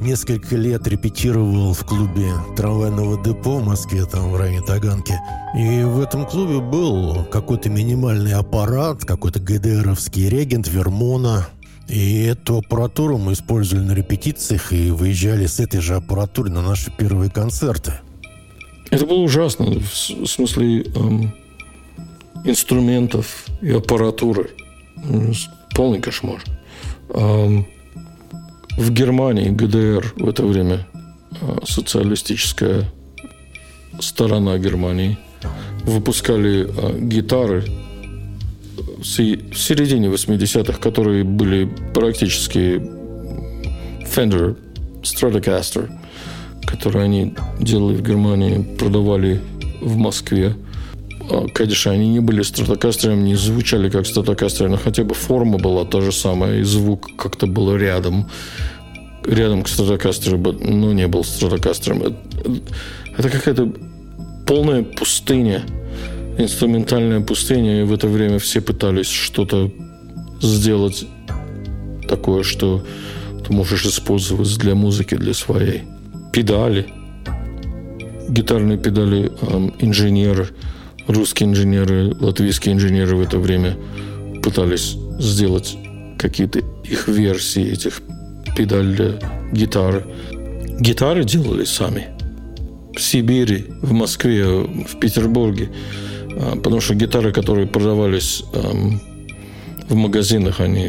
несколько лет репетировал в клубе трамвайного депо в Москве, там в районе Таганки. И в этом клубе был какой-то минимальный аппарат, какой-то ГДРовский регент Вермона – и эту аппаратуру мы использовали на репетициях и выезжали с этой же аппаратурой на наши первые концерты. Это было ужасно, в смысле эм, инструментов и аппаратуры. Полный кошмар. Эм, в Германии, ГДР в это время, э, социалистическая сторона Германии, выпускали э, гитары в середине 80-х, которые были практически Fender Stratocaster, которые они делали в Германии, продавали в Москве. А, конечно, они не были стратокастерами, не звучали как стратокастеры, но хотя бы форма была та же самая, и звук как-то был рядом. Рядом к стратокастеру, но не был стратокастером. Это какая-то полная пустыня – инструментальная пустыня, и в это время все пытались что-то сделать такое, что ты можешь использовать для музыки, для своей. Педали. Гитарные педали эм, инженеры, русские инженеры, латвийские инженеры в это время пытались сделать какие-то их версии этих педалей для гитары. Гитары делали сами. В Сибири, в Москве, в Петербурге. А, потому что гитары, которые продавались эм, в магазинах, они,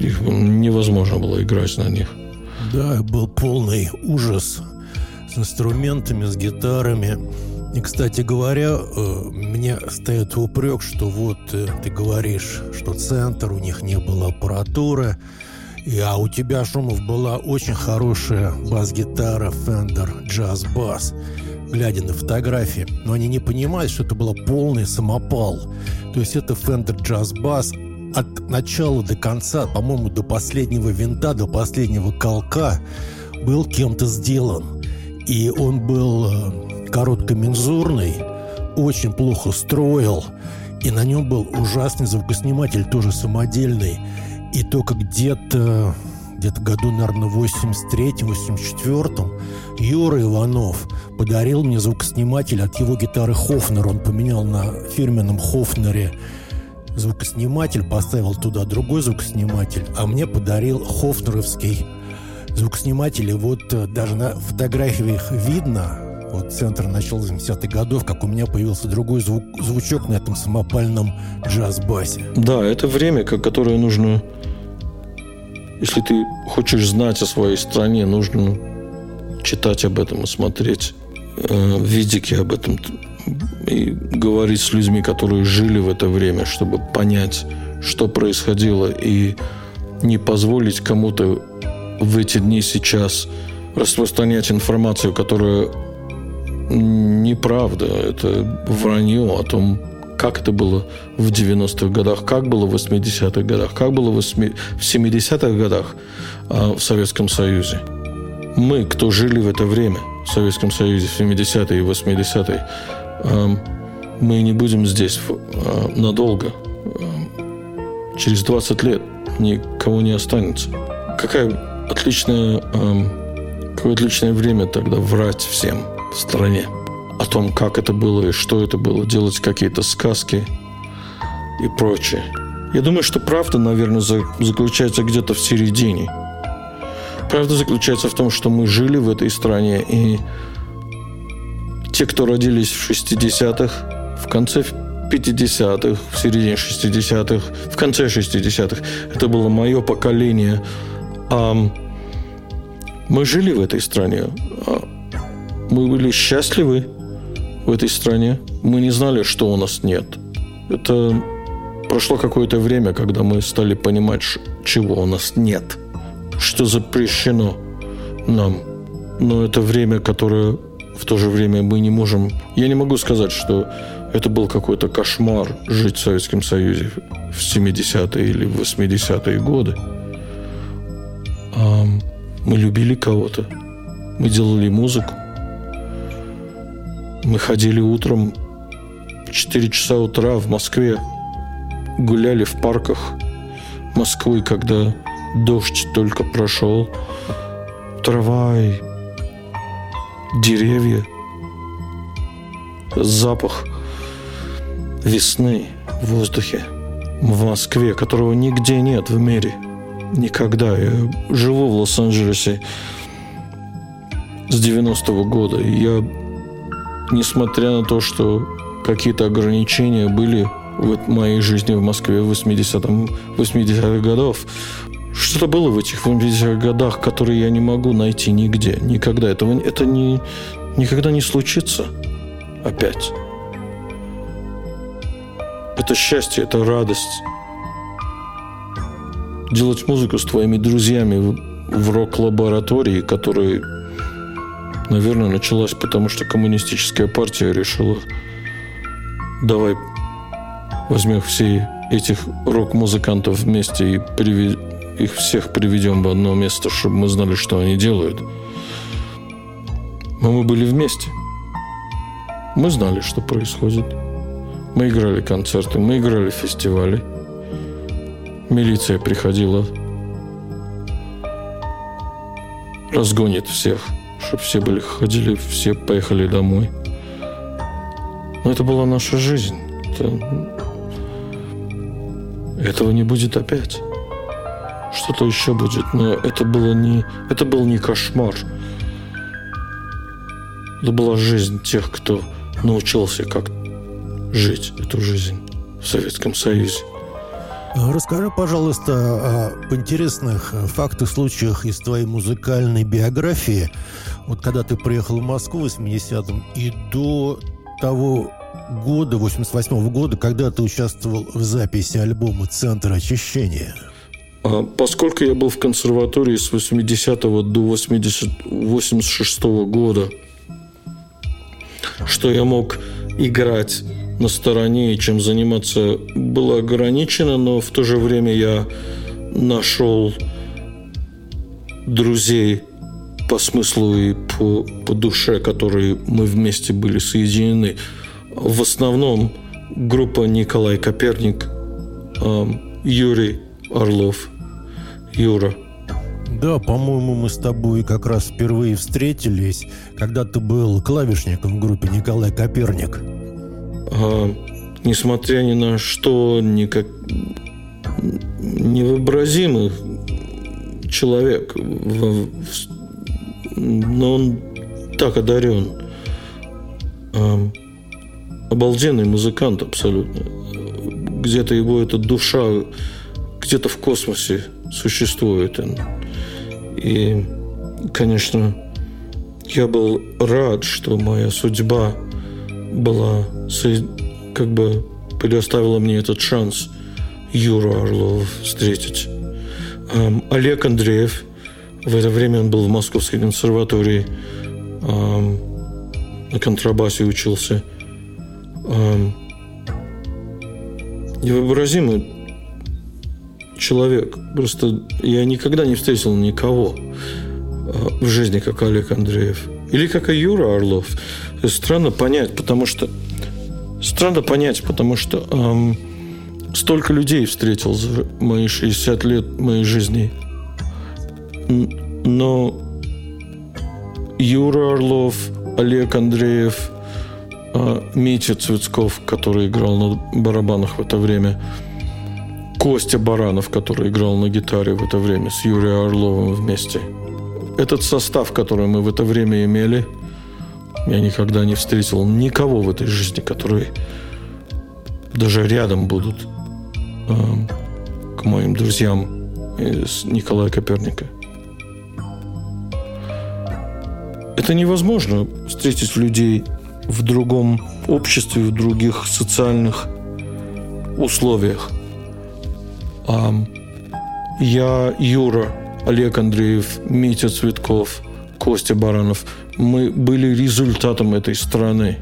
их невозможно было играть на них. Да, был полный ужас с инструментами, с гитарами. И, кстати говоря, э, мне стоит упрек, что вот э, ты говоришь, что центр, у них не было аппаратуры, а у тебя, Шумов, была очень хорошая бас-гитара Fender Jazz Bass глядя на фотографии, но они не понимают, что это было полный самопал. То есть это Fender Jazz Bass от начала до конца, по-моему, до последнего винта, до последнего колка был кем-то сделан. И он был э, короткомензурный, очень плохо строил, и на нем был ужасный звукосниматель, тоже самодельный. И только где-то где-то году, наверное, в 83-м, 84-м, Юра Иванов подарил мне звукосниматель от его гитары Хофнер. Он поменял на фирменном Хофнере звукосниматель, поставил туда другой звукосниматель, а мне подарил Хофнеровский звукосниматель. И вот э, даже на фотографиях видно, вот центр начала 70-х годов, как у меня появился другой звук, звучок на этом самопальном джаз-басе. Да, это время, которое нужно если ты хочешь знать о своей стране, нужно читать об этом и смотреть э, видики об этом и говорить с людьми, которые жили в это время, чтобы понять, что происходило, и не позволить кому-то в эти дни сейчас распространять информацию, которая неправда, это вранье о том, как это было в 90-х годах, как было в 80-х годах, как было в 70-х годах а, в Советском Союзе. Мы, кто жили в это время, в Советском Союзе, в 70-е и 80-е, а, мы не будем здесь а, надолго. Через 20 лет никого не останется. Какая отличная, какое отличное время тогда врать всем в стране о том, как это было и что это было, делать какие-то сказки и прочее. Я думаю, что правда, наверное, заключается где-то в середине. Правда заключается в том, что мы жили в этой стране, и те, кто родились в 60-х, в конце 50-х, в середине 60-х, в конце 60-х, это было мое поколение. Мы жили в этой стране. А мы были счастливы в этой стране. Мы не знали, что у нас нет. Это прошло какое-то время, когда мы стали понимать, чего у нас нет, что запрещено нам. Но это время, которое в то же время мы не можем... Я не могу сказать, что это был какой-то кошмар жить в Советском Союзе в 70-е или 80-е годы. Мы любили кого-то. Мы делали музыку. Мы ходили утром в 4 часа утра в Москве, гуляли в парках Москвы, когда дождь только прошел, трава и деревья, запах весны в воздухе в Москве, которого нигде нет в мире. Никогда. Я живу в Лос-Анджелесе с 90-го года. И я несмотря на то, что какие-то ограничения были в моей жизни в Москве в 80-х 80 годов, что-то было в этих 80-х годах, которые я не могу найти нигде, никогда. Этого, это не, никогда не случится опять. Это счастье, это радость. Делать музыку с твоими друзьями в рок-лаборатории, которые наверное, началась потому, что коммунистическая партия решила, давай возьмем все этих рок-музыкантов вместе и привед... их всех приведем в одно место, чтобы мы знали, что они делают. Но мы были вместе. Мы знали, что происходит. Мы играли концерты, мы играли фестивали. Милиция приходила, разгонит всех – чтобы все были ходили, все поехали домой. Но это была наша жизнь. Это... Этого не будет опять. Что-то еще будет, но это было не, это был не кошмар. Это была жизнь тех, кто научился как жить эту жизнь в Советском Союзе. Расскажи, пожалуйста, об интересных фактах, случаях из твоей музыкальной биографии. Вот когда ты приехал в Москву в 80-м и до того года, 88-го года, когда ты участвовал в записи альбома «Центр очищения». А, поскольку я был в консерватории с 80 до 80, 86 -го года, что я мог играть на стороне и чем заниматься было ограничено, но в то же время я нашел друзей по смыслу и по, по душе, которые мы вместе были соединены. В основном группа Николай Коперник, Юрий Орлов, Юра. Да, по-моему, мы с тобой как раз впервые встретились, когда ты был клавишником в группе Николай Коперник а, несмотря ни на что, никак невообразимый человек, но он так одарен. Обалденный музыкант абсолютно. Где-то его эта душа где-то в космосе существует. И, конечно, я был рад, что моя судьба была как бы предоставила мне этот шанс Юру Орлова встретить. Олег Андреев, в это время он был в Московской консерватории, эм, на контрабасе учился. Эм, невообразимый человек. Просто я никогда не встретил никого э, в жизни, как Олег Андреев. Или как и Юра Орлов. Странно понять, потому что... Странно понять, потому что эм, столько людей встретил за мои 60 лет моей жизни. Но Юра Орлов, Олег Андреев, э, Митя Цветков, который играл на барабанах в это время, Костя Баранов, который играл на гитаре в это время с Юрием Орловым вместе. Этот состав, который мы в это время имели, я никогда не встретил никого в этой жизни, которые даже рядом будут э, к моим друзьям из Николая Коперника. Это невозможно встретить людей в другом обществе, в других социальных условиях. А я, Юра, Олег Андреев, Митя Цветков, Костя Баранов, мы были результатом этой страны.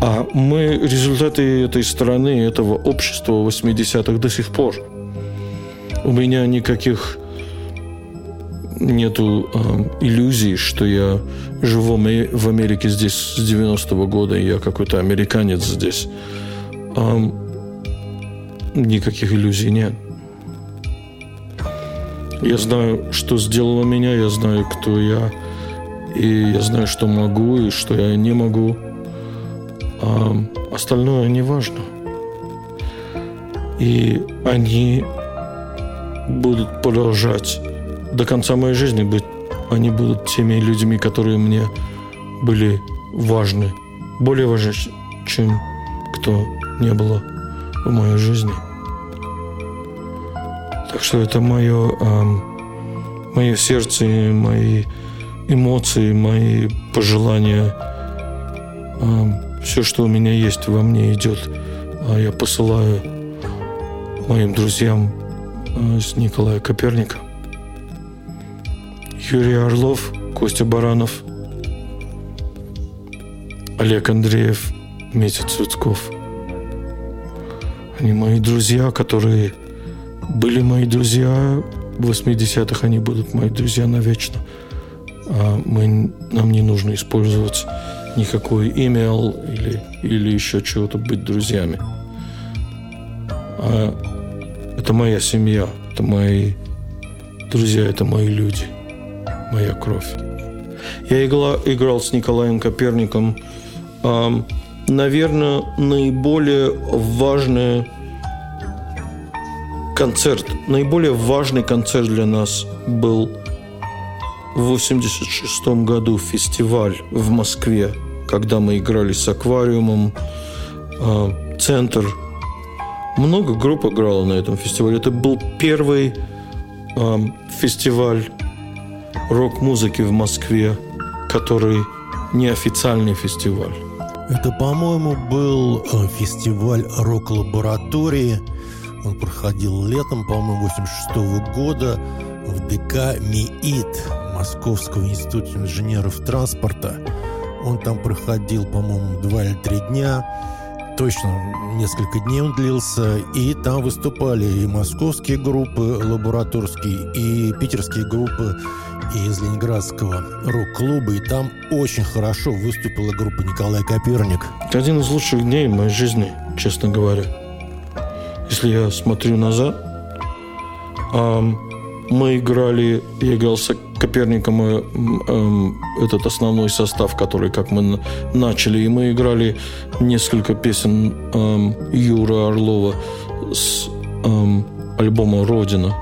А мы результаты этой страны, этого общества 80-х до сих пор. У меня никаких нету э, иллюзий, что я живу в Америке здесь с 90-го года, и я какой-то американец здесь. Э, никаких иллюзий нет. Я знаю, что сделало меня, я знаю, кто я, и я знаю, что могу и что я не могу. А остальное не важно. И они будут продолжать до конца моей жизни быть. Они будут теми людьми, которые мне были важны. Более важны, чем кто не было в моей жизни. Так что это мое, э, мое сердце, мои эмоции, мои пожелания. Э, все, что у меня есть, во мне идет. А я посылаю моим друзьям э, с Николая Коперника. Юрий Орлов, Костя Баранов, Олег Андреев, Митя Цветков. Они мои друзья, которые были мои друзья в 80-х, они будут мои друзья навечно. А мы, нам не нужно использовать никакой имейл или, или еще чего-то быть друзьями. А это моя семья, это мои друзья, это мои люди, моя кровь. Я играл, играл с Николаем Коперником. А, наверное, наиболее важное концерт, наиболее важный концерт для нас был в 86 году фестиваль в Москве, когда мы играли с аквариумом, а, центр. Много групп играло на этом фестивале. Это был первый а, фестиваль рок-музыки в Москве, который неофициальный фестиваль. Это, по-моему, был э, фестиваль рок-лаборатории – он проходил летом, по-моему, 86 -го года в ДК МИИТ Московского института инженеров транспорта. Он там проходил, по-моему, два или три дня. Точно, несколько дней он длился. И там выступали и московские группы лабораторские, и питерские группы из Ленинградского рок-клуба. И там очень хорошо выступила группа Николай Коперник. Это один из лучших дней моей жизни, честно говоря если я смотрю назад, мы играли, я играл с Коперником э, этот основной состав, который, как мы начали, и мы играли несколько песен Юра Орлова с альбома «Родина».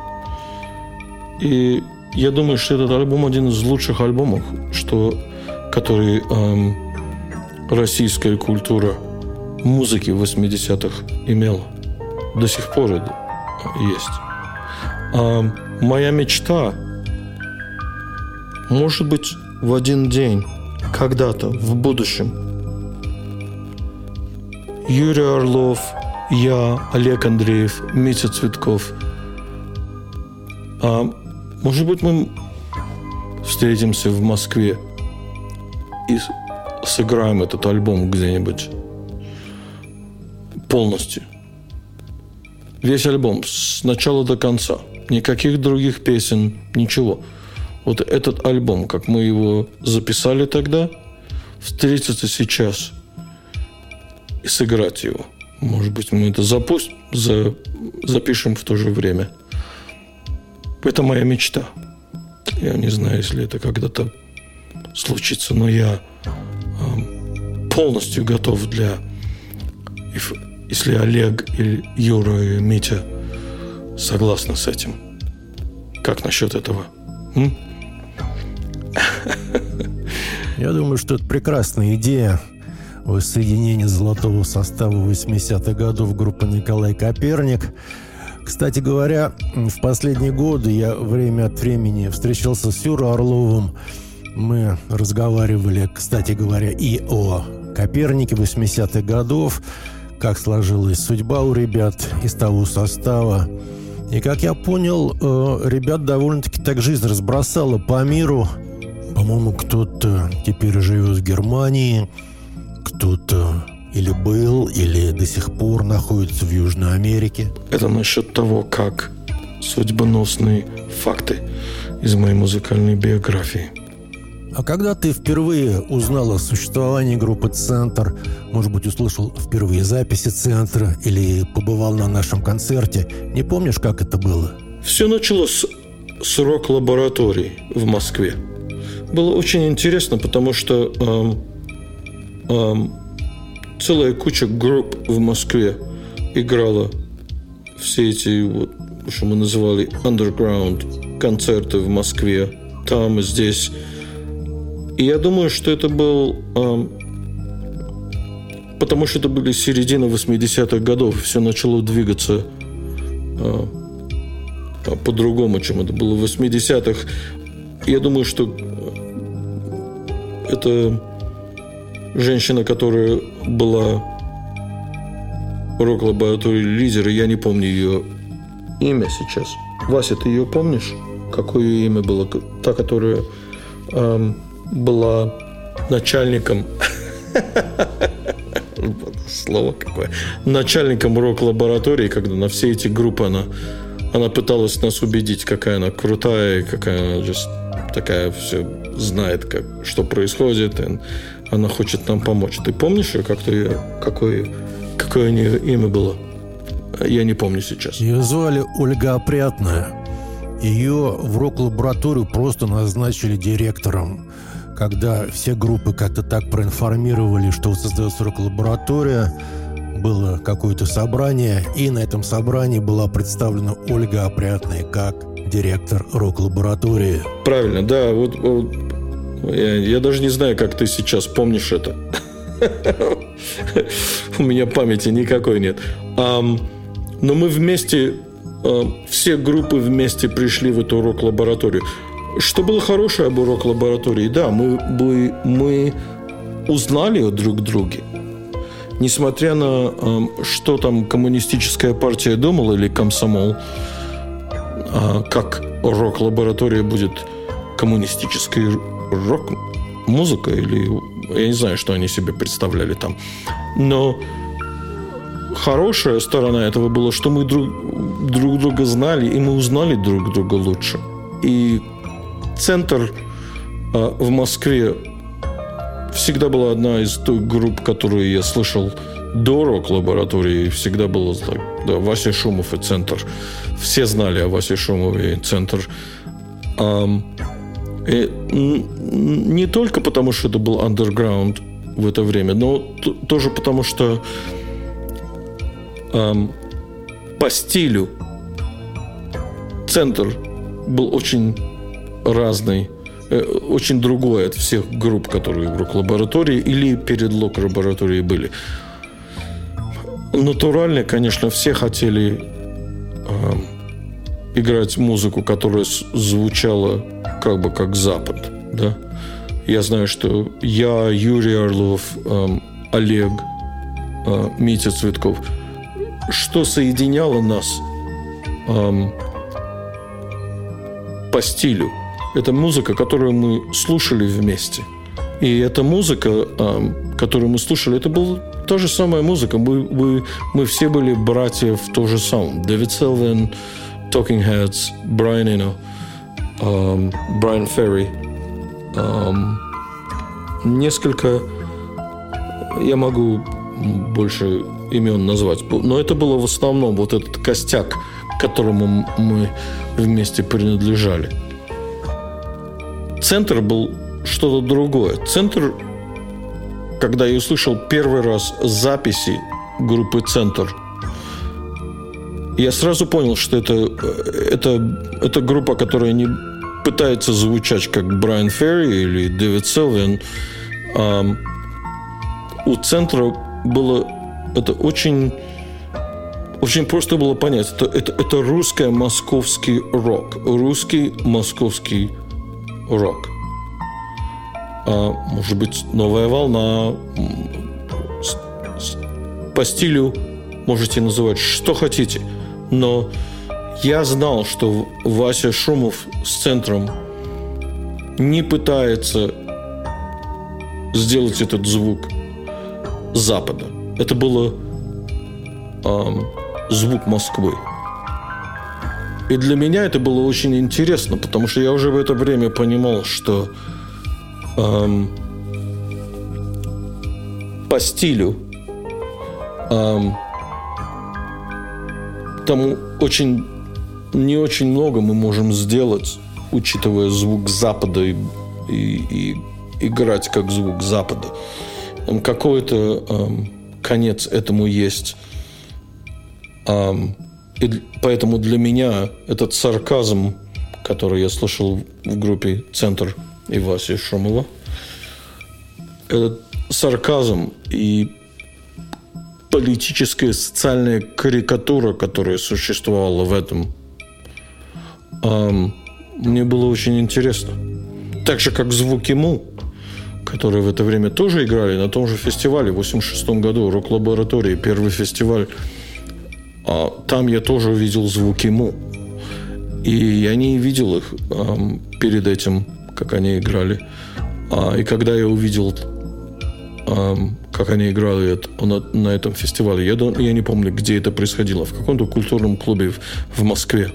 И я думаю, что этот альбом один из лучших альбомов, что, который эм, российская культура музыки в 80-х имела до сих пор есть. А моя мечта, может быть, в один день, когда-то, в будущем. Юрий Орлов, я, Олег Андреев, Митя Цветков. Может быть, мы встретимся в Москве и сыграем этот альбом где-нибудь полностью. Весь альбом с начала до конца. Никаких других песен, ничего. Вот этот альбом, как мы его записали тогда, встретиться сейчас и сыграть его. Может быть, мы это запустим, за, запишем в то же время. Это моя мечта. Я не знаю, если это когда-то случится, но я э, полностью готов для... Если Олег, и Юра и Митя согласны с этим. Как насчет этого? М? Я думаю, что это прекрасная идея воссоединения золотого состава 80-х годов группы Николай Коперник. Кстати говоря, в последние годы я время от времени встречался с Юрой Орловым. Мы разговаривали, кстати говоря, и о Копернике 80-х годов, как сложилась судьба у ребят из того состава. И, как я понял, э, ребят довольно-таки так жизнь разбросала по миру. По-моему, кто-то теперь живет в Германии, кто-то или был, или до сих пор находится в Южной Америке. Это насчет того, как судьбоносные факты из моей музыкальной биографии. А когда ты впервые узнал о существовании группы «Центр», может быть, услышал впервые записи «Центра» или побывал на нашем концерте, не помнишь, как это было? Все началось с рок-лаборатории в Москве. Было очень интересно, потому что эм, эм, целая куча групп в Москве играла все эти, вот, что мы называли underground концерты в Москве, там и здесь. И я думаю, что это был... Э, потому что это были середина 80-х годов, все начало двигаться э, по-другому, чем это было в 80-х. Я думаю, что это женщина, которая была рок-лаборатории лидера, я не помню ее имя сейчас. Вася, ты ее помнишь? Какое ее имя было? Та, которая эм, была начальником слово какое. Начальником рок-лаборатории, когда на все эти группы она, она пыталась нас убедить, какая она крутая, какая она just такая все знает, как, что происходит. И она хочет нам помочь. Ты помнишь ее, как ты ее, какое, какое у нее имя было? Я не помню сейчас. Ее звали Ольга Опрятная. Ее в рок-лабораторию просто назначили директором. Когда все группы как-то так проинформировали, что создается рок-лаборатория, было какое-то собрание, и на этом собрании была представлена Ольга Опрятная как директор рок-лаборатории. Правильно, да. Вот, вот я, я даже не знаю, как ты сейчас помнишь это. У меня памяти никакой нет. Но мы вместе, все группы вместе пришли в эту урок-лабораторию. Что было хорошее об урок-лаборатории? Да, мы, мы, мы узнали друг друге. Несмотря на что там коммунистическая партия думала или комсомол, а, как рок-лаборатория будет коммунистической рок-музыка или я не знаю, что они себе представляли там. Но хорошая сторона этого была, что мы друг, друг друга знали, и мы узнали друг друга лучше. И центр э, в Москве всегда была одна из той групп, которую я слышал до рок-лаборатории. Всегда было так, да, Вася Шумов и центр. Все знали о Васе Шумове и центр. И не только потому, что это был underground в это время, но тоже потому, что эм, по стилю центр был очень разный, э, очень другой от всех групп, которые в рок-лаборатории или перед лок-лабораторией были. Натурально, конечно, все хотели э, играть музыку, которая звучала как бы как Запад, да. Я знаю, что я, Юрий Орлов, эм, Олег, э, Митя Цветков, что соединяло нас эм, по стилю. Это музыка, которую мы слушали вместе. И эта музыка, эм, которую мы слушали, это была та же самая музыка. Мы, мы, мы все были братья в то же самом. Дэвид Селвин, Talking Heads, Брайан Ино, эм, Брайан Ферри. Эм, несколько... Я могу больше имен назвать. Но это было в основном вот этот костяк, к которому мы вместе принадлежали. Центр был что-то другое. Центр, когда я услышал первый раз записи группы «Центр», я сразу понял, что это, это, это группа, которая не пытается звучать как Брайан Ферри или Дэвид Селвин. А у «Центра» было это очень очень просто было понять. Это, это, это русско-московский рок. Русский московский рок. А, может быть, новая волна. По стилю можете называть что хотите. Но я знал, что Вася Шумов с центром не пытается сделать этот звук Запада. Это было эм, звук Москвы. И для меня это было очень интересно, потому что я уже в это время понимал, что эм, по стилю эм, там очень не очень много мы можем сделать, учитывая звук Запада и, и, и играть как звук Запада. Какой-то эм, конец этому есть. И поэтому для меня этот сарказм, который я слышал в группе «Центр» и Васи Шумова, этот сарказм и политическая социальная карикатура, которая существовала в этом, мне было очень интересно. Так же, как звуки Му, которые в это время тоже играли на том же фестивале в 86 году, рок-лаборатории, первый фестиваль а, там я тоже увидел звуки му. И я не видел их перед этим, как они играли. А, и когда я увидел, как они играли на, этом фестивале, я, я не помню, где это происходило, в каком-то культурном клубе в, Москве.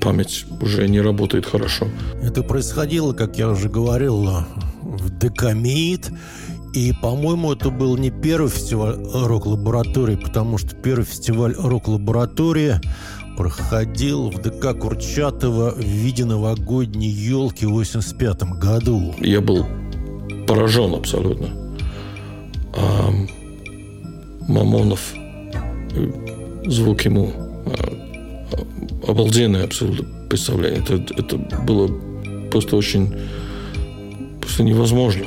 Память уже не работает хорошо. Это происходило, как я уже говорил, в Декамид. И, по-моему, это был не первый фестиваль рок-лаборатории, потому что первый фестиваль рок-лаборатории проходил в ДК Курчатова в виде новогодней елки в 85 году. Я был поражен абсолютно. Мамонов, звук ему а, обалденное абсолютно представление. Это, это было просто очень просто невозможно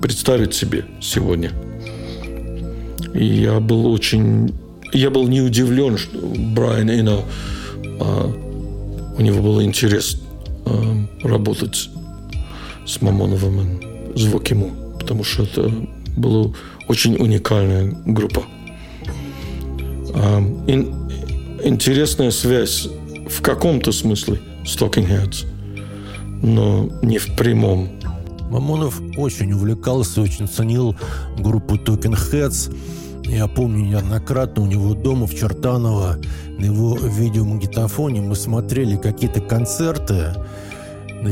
представить себе сегодня. И я был очень... Я был не удивлен, что Брайан Ино, а, у него был интерес а, работать с Мамоновым звук ему, потому что это была очень уникальная группа. А, ин, интересная связь в каком-то смысле с Talking Heads, но не в прямом Мамонов очень увлекался, очень ценил группу Talking Heads. Я помню неоднократно у него дома в Чертаново на его видеомагнитофоне мы смотрели какие-то концерты на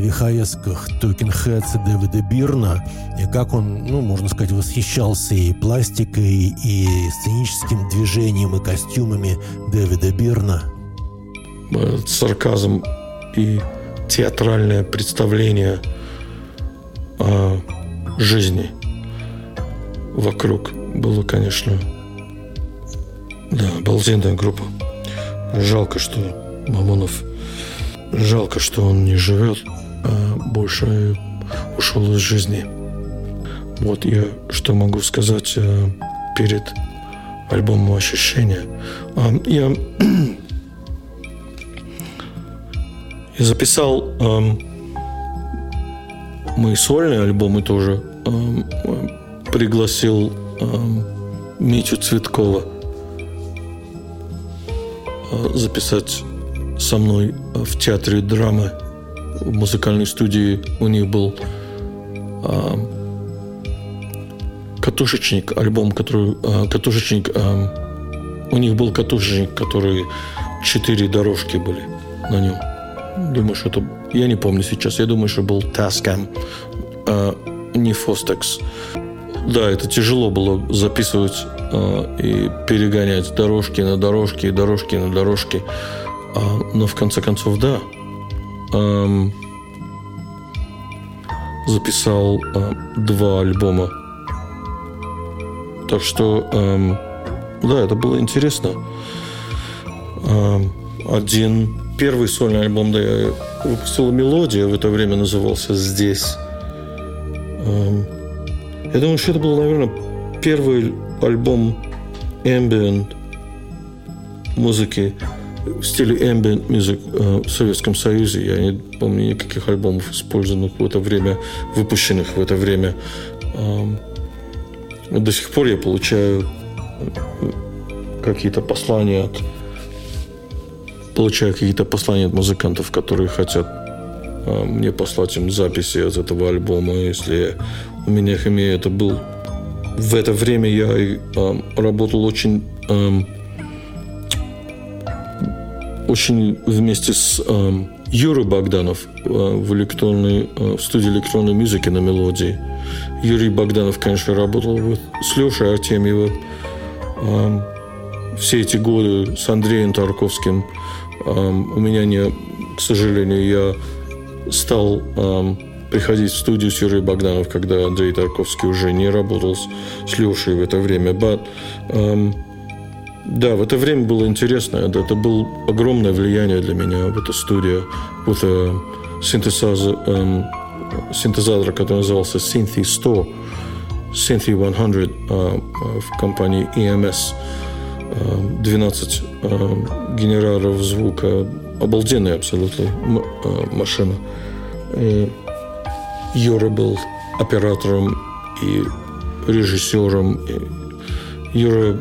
Heads и Дэвида Бирна, и как он, ну, можно сказать, восхищался и пластикой, и сценическим движением, и костюмами Дэвида Бирна. Сарказм и театральное представление – о жизни вокруг было, конечно, да, обалденная группа. Жалко, что Мамонов, жалко, что он не живет, больше ушел из жизни. Вот я что могу сказать э, перед альбомом «Ощущения». А, я, я записал мои сольные альбомы тоже пригласил Митю Цветкова записать со мной в театре драмы в музыкальной студии у них был э, катушечник, альбом, который э, катушечник, э, у них был катушечник, который четыре дорожки были на нем. Думаю, что это... Я не помню сейчас. Я думаю, что был Tascam, а не Fostex. Да, это тяжело было записывать а, и перегонять дорожки на дорожки, дорожки на дорожки. А, но в конце концов, да. Записал а, два альбома. Так что, да, это было интересно. Один первый сольный альбом, да, я выпустила «Мелодия», в это время назывался «Здесь». Я думаю, что это был, наверное, первый альбом ambient музыки в стиле ambient music э, в Советском Союзе. Я не помню никаких альбомов, использованных в это время, выпущенных в это время. Эм, до сих пор я получаю э, какие-то послания от получаю какие-то послания от музыкантов, которые хотят э, мне послать им записи из этого альбома, если у меня их имею. Это был в это время я э, работал очень э, очень вместе с э, Юрой Богданов э, в электронной э, в студии электронной музыки на мелодии. Юрий Богданов, конечно, работал вот, с Лешей Артемьевым э, все эти годы с Андреем Тарковским у меня не, к сожалению, я стал приходить в студию с Юрием Богданов, когда Андрей Тарковский уже не работал с, с Лешей в это время. But, um, да, в это время было интересно. Это, это было огромное влияние для меня в эту студию. Вот uh, синтезатор, um, синтезатор, который назывался Synthy 100, Synthy 100 uh, в компании EMS. 12 э, генераторов звука. Обалденная абсолютно э, машина. И Юра был оператором и режиссером. И Юра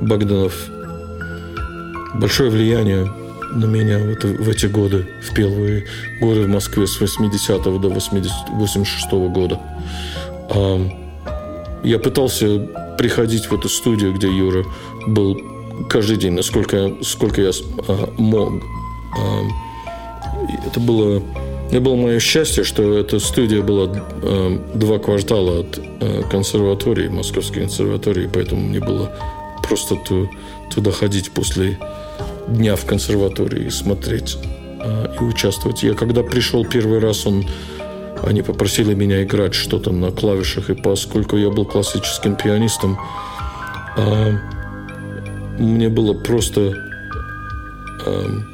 Богданов большое влияние на меня в, это, в эти годы, в первые годы в Москве с 80 до 80, 86 -го года. Я пытался приходить в эту студию, где Юра был каждый день, насколько сколько я а, мог. А, это было, это было мое счастье, что эта студия была а, два квартала от а, консерватории, Московской консерватории, поэтому мне было просто ту, туда ходить после дня в консерватории и смотреть а, и участвовать. Я когда пришел первый раз, он они попросили меня играть что-то на клавишах, и поскольку я был классическим пианистом, мне было просто эм,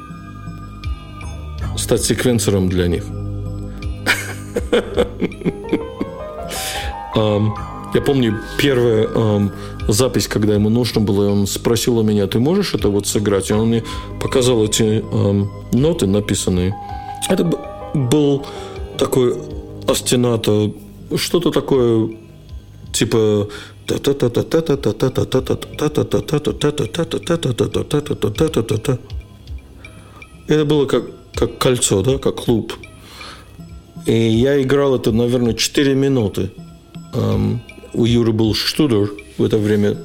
стать секвенсором для них. я помню первая эм, запись, когда ему нужно было, он спросил у меня, ты можешь это вот сыграть? И он мне показал эти эм, ноты написанные. Это был такой остинато, что-то такое типа это было как, как кольцо, да, как клуб. И я играл это, наверное, 4 минуты. Um, у Юры был штудер в это время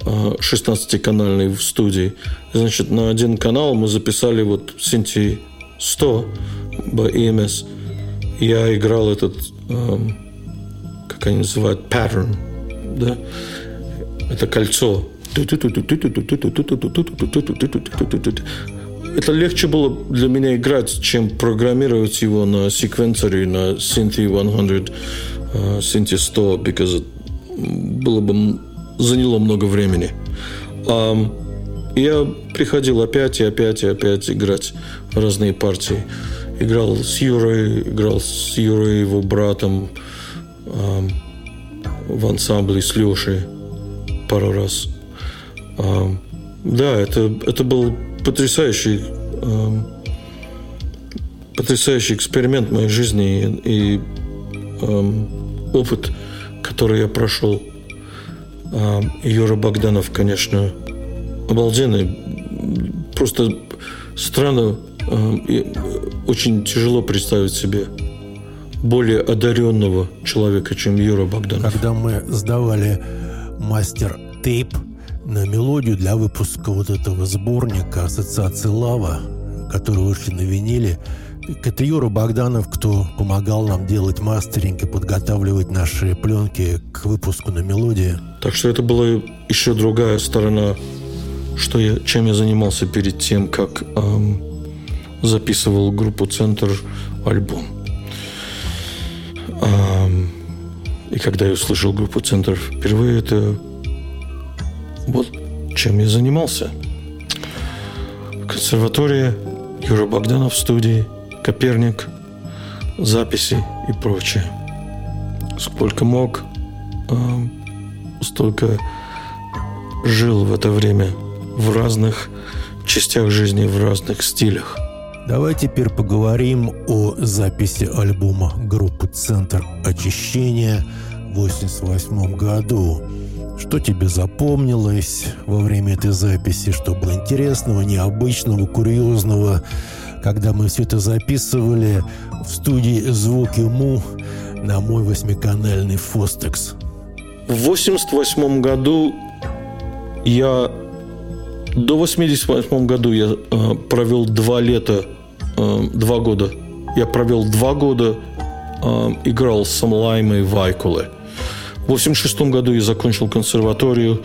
16-канальный в студии. Значит, на один канал мы записали вот Синти 100 по EMS. Я играл этот, um, как они называют, pattern – да, это кольцо. Это легче было для меня играть, чем программировать его на секвенсоре, на Synthi 100, Synthi 100, because было бы заняло много времени. Um, я приходил опять и опять и опять играть разные партии. Играл с Юрой, играл с Юрой, его братом. Um, в ансамбле с Лешей пару раз. А, да, это, это был потрясающий, а, потрясающий эксперимент моей жизни. И эм, опыт, который я прошел. А Юра Богданов, конечно, обалденный. Просто странно, э, очень тяжело представить себе более одаренного человека, чем Юра Богданов. Когда мы сдавали мастер тейп на мелодию для выпуска вот этого сборника Ассоциации Лава, который вышли на виниле, Юра Богданов, кто помогал нам делать мастеринг и подготавливать наши пленки к выпуску на мелодии. Так что это была еще другая сторона, что я, чем я занимался перед тем, как эм, записывал группу «Центр» альбом. Эм, и когда я услышал группу «Центр» впервые, это вот чем я занимался. Консерватория, Юра Богданов в студии – Коперник, записи и прочее. Сколько мог, а, столько жил в это время в разных частях жизни, в разных стилях. Давай теперь поговорим о записи альбома группы «Центр очищения» в 1988 году. Что тебе запомнилось во время этой записи? Что было интересного, необычного, курьезного? Когда мы все это записывали в студии «Звуки Му» на мой восьмиканальный «Фостекс». В 88 году я... До 88 году я э, провел два лета, э, два года. Я провел два года, э, играл с Самлаймой Вайкуле. В 86 году я закончил консерваторию,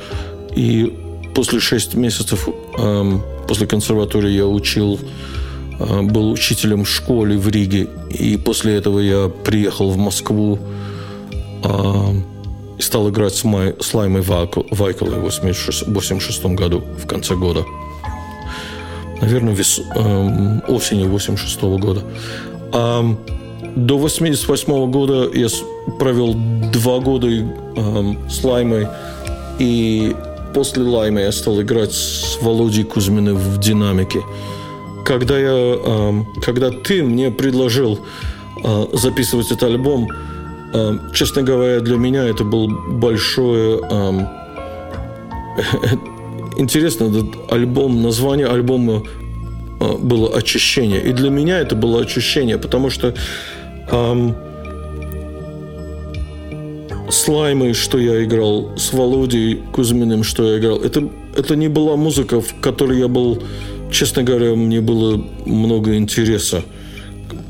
и после шесть месяцев э, после консерватории я учил был учителем в школе в Риге. И после этого я приехал в Москву э, и стал играть с, Май, с Лаймой Вайколой в 1986 году, в конце года. Наверное, вес, э, осенью 1986 года. А до 1988 года я провел два года э, с Лаймой. И после Лаймы я стал играть с Володей Кузьминым в «Динамике» когда, я, когда ты мне предложил а, записывать этот альбом, честно говоря, для меня это был большое... Интересно, этот альбом, название альбома а, было «Очищение». И для меня это было очищение, потому что с Лаймой, что я играл, с Володей Кузьминым, что я играл, это, это не была музыка, в которой я был честно говоря, мне было много интереса,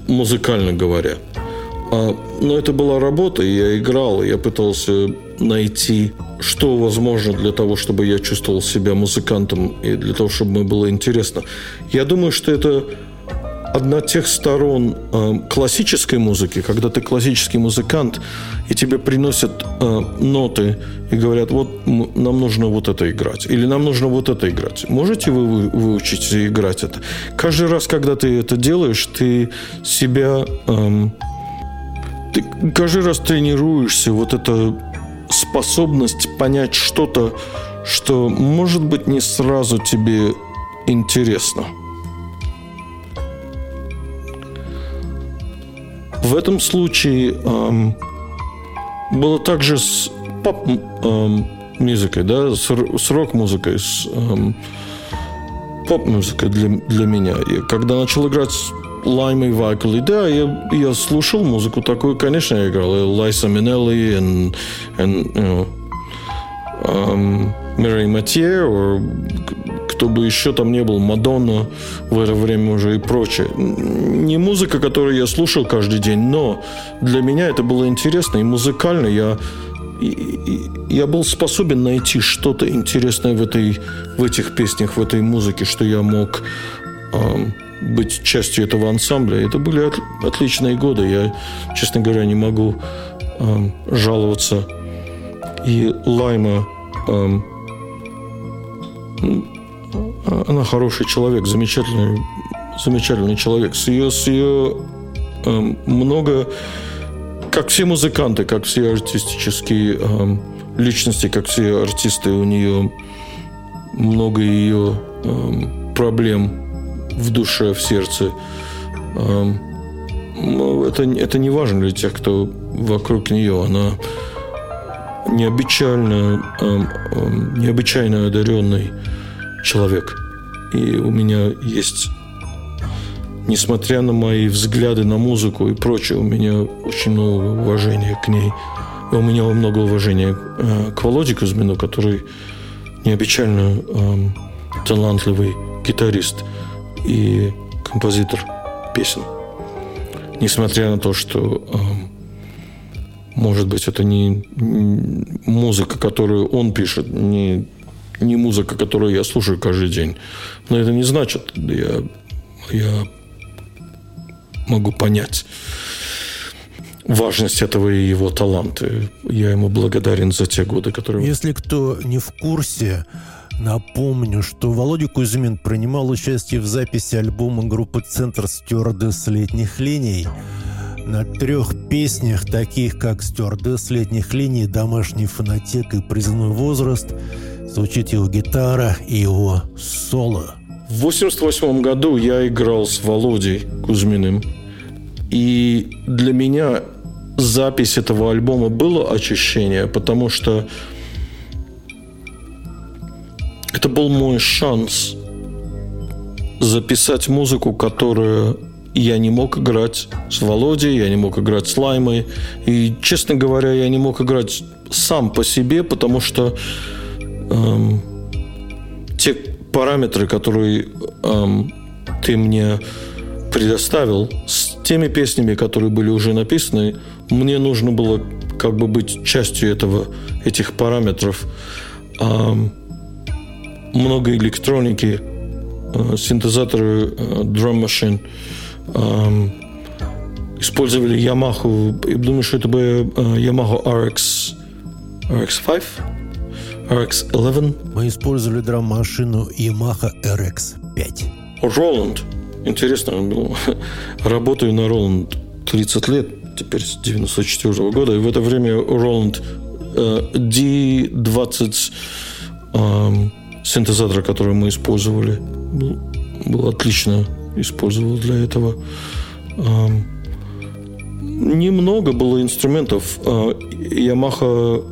музыкально говоря. А, но это была работа, я играл, я пытался найти, что возможно для того, чтобы я чувствовал себя музыкантом и для того, чтобы мне было интересно. Я думаю, что это одна тех сторон э, классической музыки, когда ты классический музыкант, и тебе приносят э, ноты и говорят, вот нам нужно вот это играть, или нам нужно вот это играть. Можете вы, вы выучить играть это? Каждый раз, когда ты это делаешь, ты себя... Э, ты каждый раз тренируешься, вот эта способность понять что-то, что, может быть, не сразу тебе интересно. В этом случае эм, было также с поп-музыкой, эм, да, с, с рок-музыкой, с эм, поп-музыкой для, для меня. И когда начал играть с Лаймой Вайкли, да, я, я слушал музыку такую, конечно, я играл. Лайса Минелли и you know, um, Мэри Матье, кто бы еще там не был, Мадонна в это время уже и прочее. Не музыка, которую я слушал каждый день, но для меня это было интересно и музыкально. Я, я был способен найти что-то интересное в, этой, в этих песнях, в этой музыке, что я мог э, быть частью этого ансамбля. Это были от, отличные годы. Я, честно говоря, не могу э, жаловаться. И Лайма э, она хороший человек, замечательный, замечательный человек. С ее, с ее э, много, как все музыканты, как все артистические э, личности, как все артисты, у нее много ее э, проблем в душе, в сердце. Э, ну, это, это не важно для тех, кто вокруг нее. Она необычайно, необычайно одаренный человек. И у меня есть, несмотря на мои взгляды на музыку и прочее, у меня очень много уважения к ней. И у меня много уважения э, к Володе Кузьмину, который необычайно талантливый гитарист и композитор песен. Несмотря на то, что может быть, это не музыка, которую он пишет, не, не музыка, которую я слушаю каждый день. Но это не значит, я, я могу понять важность этого и его таланта. Я ему благодарен за те годы, которые... Если кто не в курсе, напомню, что Володя Кузьмин принимал участие в записи альбома группы «Центр стюардесс летних линий», на трех песнях, таких как «Стюардесс летних линий», «Домашний фонотек» и «Призывной возраст», звучит его гитара и его соло. В 1988 году я играл с Володей Кузьминым. И для меня запись этого альбома было очищение, потому что это был мой шанс записать музыку, которая я не мог играть с Володей, я не мог играть с Лаймой. И, честно говоря, я не мог играть сам по себе, потому что эм, те параметры, которые эм, ты мне предоставил, с теми песнями, которые были уже написаны, мне нужно было как бы быть частью этого, этих параметров. Эм, много электроники, э, синтезаторы, э, drum machine – использовали Yamaha, я думаю, что это бы Yamaha RX, RX5, RX11. Мы использовали драм-машину Yamaha RX5. Roland. Интересно, ну, работаю на Roland 30 лет, теперь с 94 -го года, и в это время Roland D20 э, синтезатор, который мы использовали, был, был отлично использовал для этого. Немного было инструментов. А, Yamaha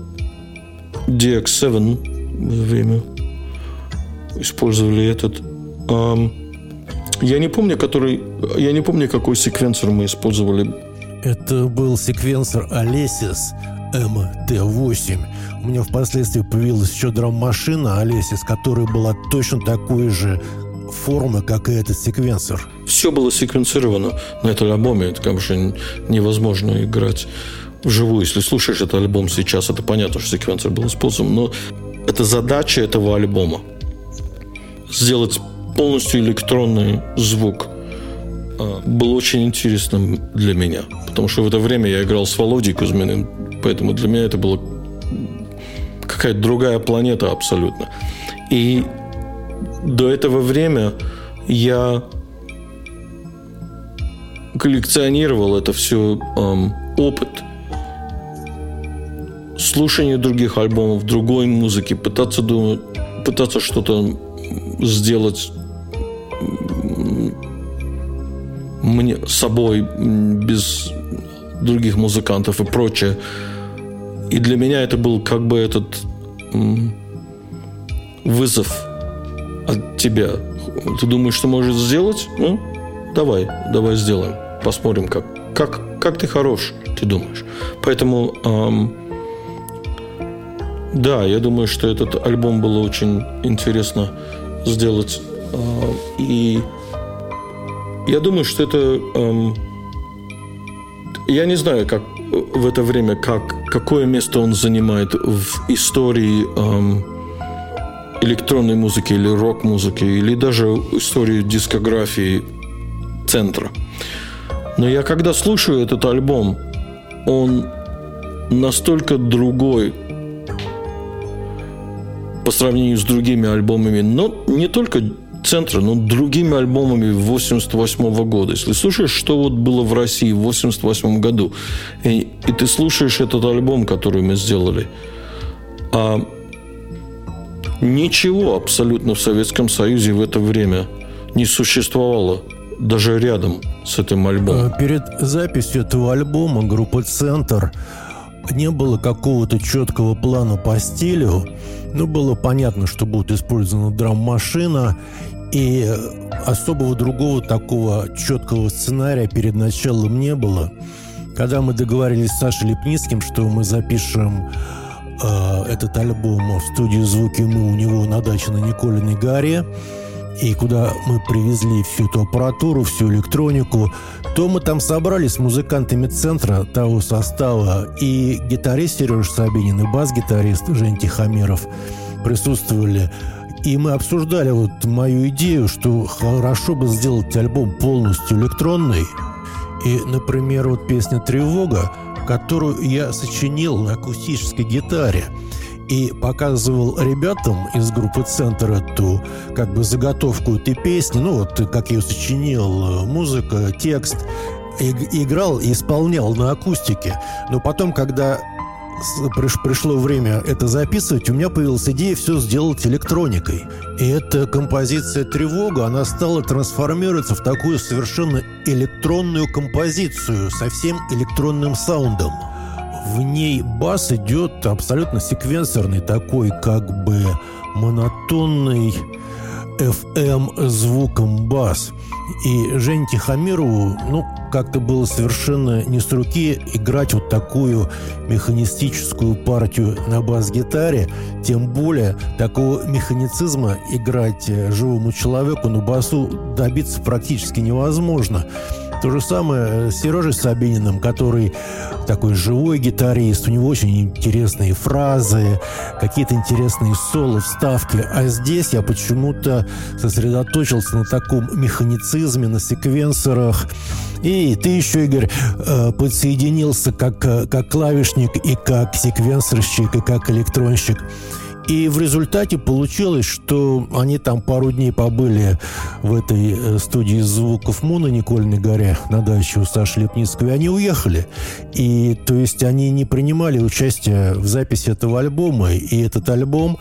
DX7 в время использовали этот. Я не помню, который, я не помню, какой секвенсор мы использовали. Это был секвенсор Alesis MT8. У меня впоследствии появилась еще драм-машина Alesis, которая была точно такой же формы, как и этот секвенсор. Все было секвенцировано на этом альбоме. Это, конечно, невозможно играть вживую. Если слушаешь этот альбом сейчас, это понятно, что секвенсор был использован. Но это задача этого альбома. Сделать полностью электронный звук а, было очень интересным для меня. Потому что в это время я играл с Володей Кузьминым. Поэтому для меня это была какая-то другая планета абсолютно. И до этого время я коллекционировал это все эм, опыт слушания других альбомов, другой музыки, пытаться думать, пытаться что-то сделать мне собой без других музыкантов и прочее. И для меня это был как бы этот вызов от тебя. Ты думаешь, что можешь сделать? Ну, давай, давай сделаем. Посмотрим, как, как, как ты хорош, ты думаешь. Поэтому, эм, да, я думаю, что этот альбом было очень интересно сделать. Э, и я думаю, что это... Эм, я не знаю, как в это время, как, какое место он занимает в истории эм, электронной музыки или рок-музыки, или даже историю дискографии центра. Но я когда слушаю этот альбом, он настолько другой по сравнению с другими альбомами, но не только центра, но другими альбомами 88 года. Если слушаешь, что вот было в России в 88 году, и, и ты слушаешь этот альбом, который мы сделали, а Ничего абсолютно в Советском Союзе в это время не существовало даже рядом с этим альбомом. Э, перед записью этого альбома группы «Центр» не было какого-то четкого плана по стилю, но было понятно, что будет использована драм-машина, и особого другого такого четкого сценария перед началом не было. Когда мы договорились с Сашей Лепницким, что мы запишем э, этот альбом в студии «Звуки мы» у него на даче на Николиной горе, и куда мы привезли всю эту аппаратуру, всю электронику, то мы там собрались с музыкантами центра того состава, и гитарист Сережа Сабинин, и бас-гитарист Жень Тихомиров присутствовали. И мы обсуждали вот мою идею, что хорошо бы сделать альбом полностью электронный. И, например, вот песня «Тревога», которую я сочинил на акустической гитаре – и показывал ребятам из группы «Центр» эту как бы заготовку этой песни, ну вот как я ее сочинил, музыка, текст, играл и исполнял на акустике. Но потом, когда пришло время это записывать, у меня появилась идея все сделать электроникой. И эта композиция «Тревога», она стала трансформироваться в такую совершенно электронную композицию со всем электронным саундом в ней бас идет абсолютно секвенсорный, такой как бы монотонный FM звуком бас. И Жене Тихомирову, ну, как-то было совершенно не с руки играть вот такую механистическую партию на бас-гитаре, тем более такого механицизма играть живому человеку на басу добиться практически невозможно. То же самое с Сережей Сабининым, который такой живой гитарист, у него очень интересные фразы, какие-то интересные соло, вставки. А здесь я почему-то сосредоточился на таком механицизме, на секвенсорах. И ты еще, Игорь, э, подсоединился как, как клавишник и как секвенсорщик, и как электронщик. И в результате получилось, что они там пару дней побыли в этой э, студии звуков МУ на Никольной горе на даче у Саши Лепницкого, и они уехали. И то есть они не принимали участие в записи этого альбома. И этот альбом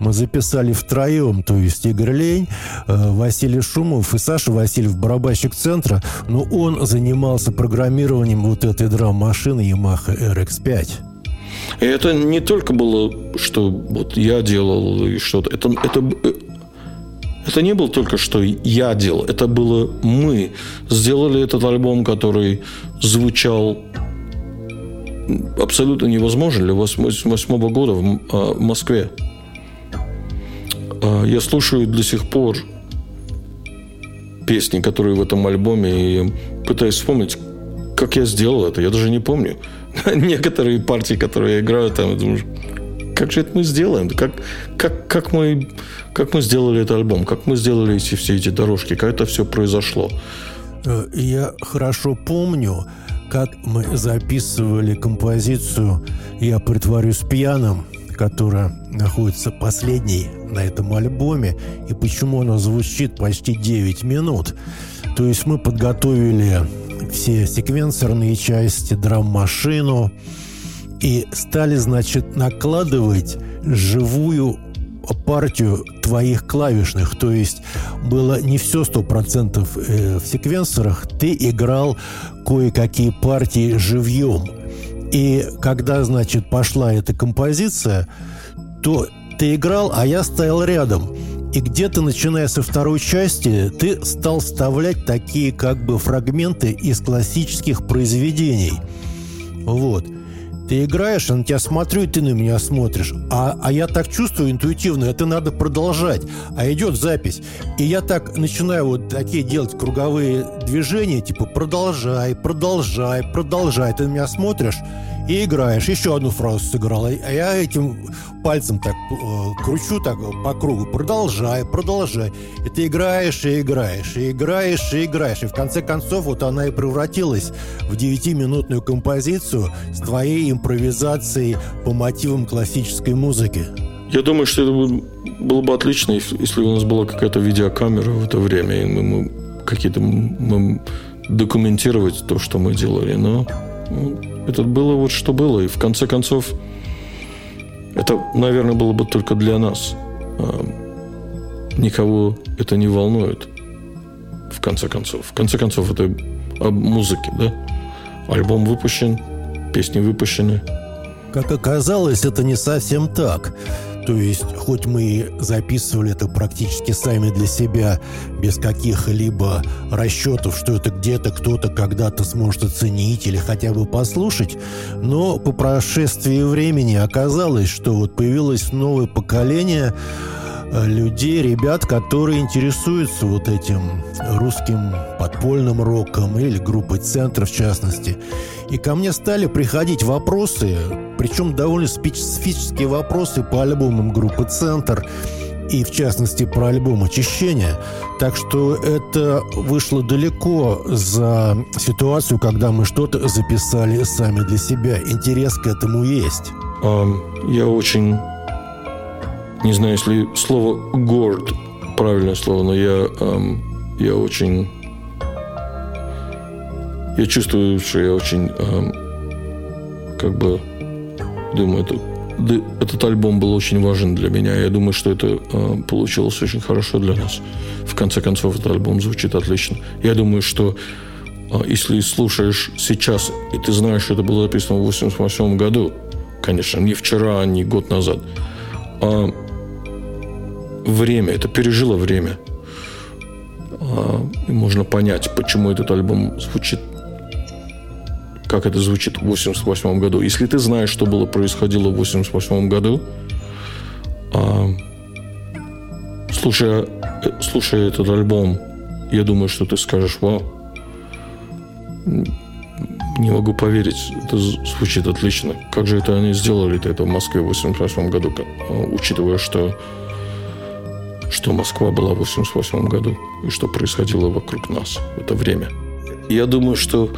мы записали втроем, то есть Игорь Лень, э, Василий Шумов и Саша Васильев, барабанщик центра, но он занимался программированием вот этой драм-машины Yamaha RX-5. И это не только было, что вот я делал и что-то. Это, это, это не было только, что я делал. Это было мы. Сделали этот альбом, который звучал абсолютно невозможно для 88 года в, а, Москве. А, я слушаю до сих пор песни, которые в этом альбоме, и пытаюсь вспомнить, как я сделал это. Я даже не помню. некоторые партии, которые я играю, там, думаю, как же это мы сделаем? Как, как, как, мы, как мы сделали этот альбом? Как мы сделали эти, все эти дорожки? Как это все произошло? Э, я хорошо помню, как мы записывали композицию «Я притворюсь пьяным», которая находится последней на этом альбоме, и почему она звучит почти 9 минут. То есть мы подготовили все секвенсорные части, драм-машину и стали, значит, накладывать живую партию твоих клавишных. То есть было не все сто процентов э, в секвенсорах, ты играл кое-какие партии живьем. И когда, значит, пошла эта композиция, то ты играл, а я стоял рядом. И где-то, начиная со второй части, ты стал вставлять такие как бы фрагменты из классических произведений. Вот. Ты играешь, а на тебя смотрю, и ты на меня смотришь. А, а я так чувствую интуитивно, это надо продолжать. А идет запись. И я так начинаю вот такие делать круговые движения, типа продолжай, продолжай, продолжай. Ты на меня смотришь, и играешь. Еще одну фразу сыграл. А я этим пальцем так э, кручу так по кругу. Продолжай, продолжай. И ты играешь, и играешь, и играешь, и играешь. И в конце концов вот она и превратилась в девятиминутную композицию с твоей импровизацией по мотивам классической музыки. Я думаю, что это было бы отлично, если у нас была какая-то видеокамера в это время, и мы, мы какие-то мы документировать то, что мы делали. Но ну, это было вот что было. И в конце концов, это, наверное, было бы только для нас. А, никого это не волнует. в конце концов. В конце концов, это об музыке, да? Альбом выпущен, песни выпущены. Как оказалось, это не совсем так. То есть, хоть мы записывали это практически сами для себя, без каких-либо расчетов, что это где-то кто-то когда-то сможет оценить или хотя бы послушать, но по прошествии времени оказалось, что вот появилось новое поколение людей, ребят, которые интересуются вот этим русским подпольным роком или группой «Центр» в частности. И ко мне стали приходить вопросы, причем довольно специфические вопросы по альбомам группы «Центр», и в частности про альбом «Очищение». Так что это вышло далеко за ситуацию, когда мы что-то записали сами для себя. Интерес к этому есть. Я очень не знаю, если слово «горд» правильное слово, но я, эм, я очень... Я чувствую, что я очень эм, как бы думаю, это, этот альбом был очень важен для меня. Я думаю, что это э, получилось очень хорошо для нас. В конце концов, этот альбом звучит отлично. Я думаю, что э, если слушаешь сейчас, и ты знаешь, что это было записано в 88 году, конечно, не вчера, не год назад, а время, это пережило время. А, и можно понять, почему этот альбом звучит как это звучит в 88 году. Если ты знаешь, что было происходило в 88 году, а, слушая, слушая этот альбом, я думаю, что ты скажешь, вау, не могу поверить, это звучит отлично. Как же это они сделали это в Москве в 88 году, учитывая, что что Москва была в 88 году и что происходило вокруг нас в это время. Я думаю, что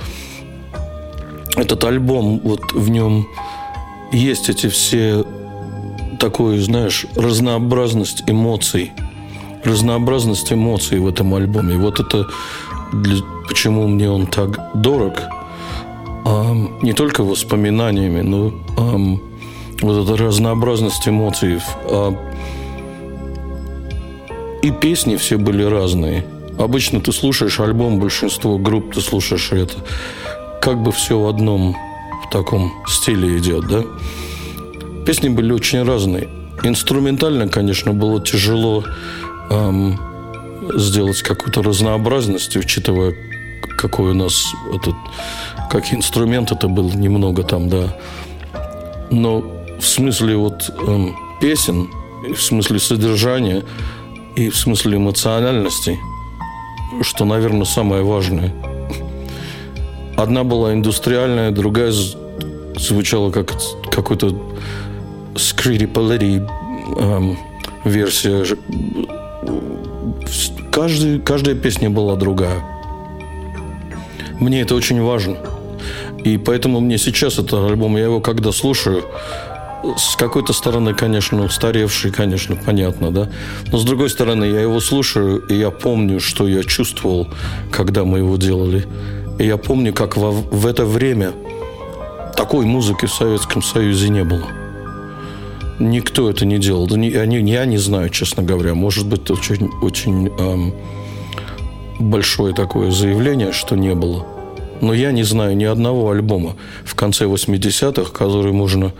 этот альбом, вот в нем есть эти все такой, знаешь, разнообразность эмоций. Разнообразность эмоций в этом альбоме. Вот это для, почему мне он так дорог. А, не только воспоминаниями, но а, вот эта разнообразность эмоций. А, и песни все были разные. Обычно ты слушаешь альбом, большинство групп ты слушаешь это. Как бы все в одном в таком стиле идет, да? Песни были очень разные. Инструментально, конечно, было тяжело эм, сделать какую-то разнообразность, учитывая, какой у нас этот, как инструмент это был немного там, да. Но в смысле вот эм, песен, в смысле содержания – и в смысле эмоциональности, что, наверное, самое важное. Одна была индустриальная, другая звучала как какой-то скрири палери эм, версия. Каждый, каждая песня была другая. Мне это очень важно. И поэтому мне сейчас этот альбом, я его когда слушаю, с какой-то стороны, конечно, устаревший, конечно, понятно, да. Но с другой стороны, я его слушаю, и я помню, что я чувствовал, когда мы его делали. И я помню, как во, в это время такой музыки в Советском Союзе не было. Никто это не делал. Да не, не, я не знаю, честно говоря. Может быть, очень, очень эм, большое такое заявление, что не было. Но я не знаю ни одного альбома в конце 80-х, который можно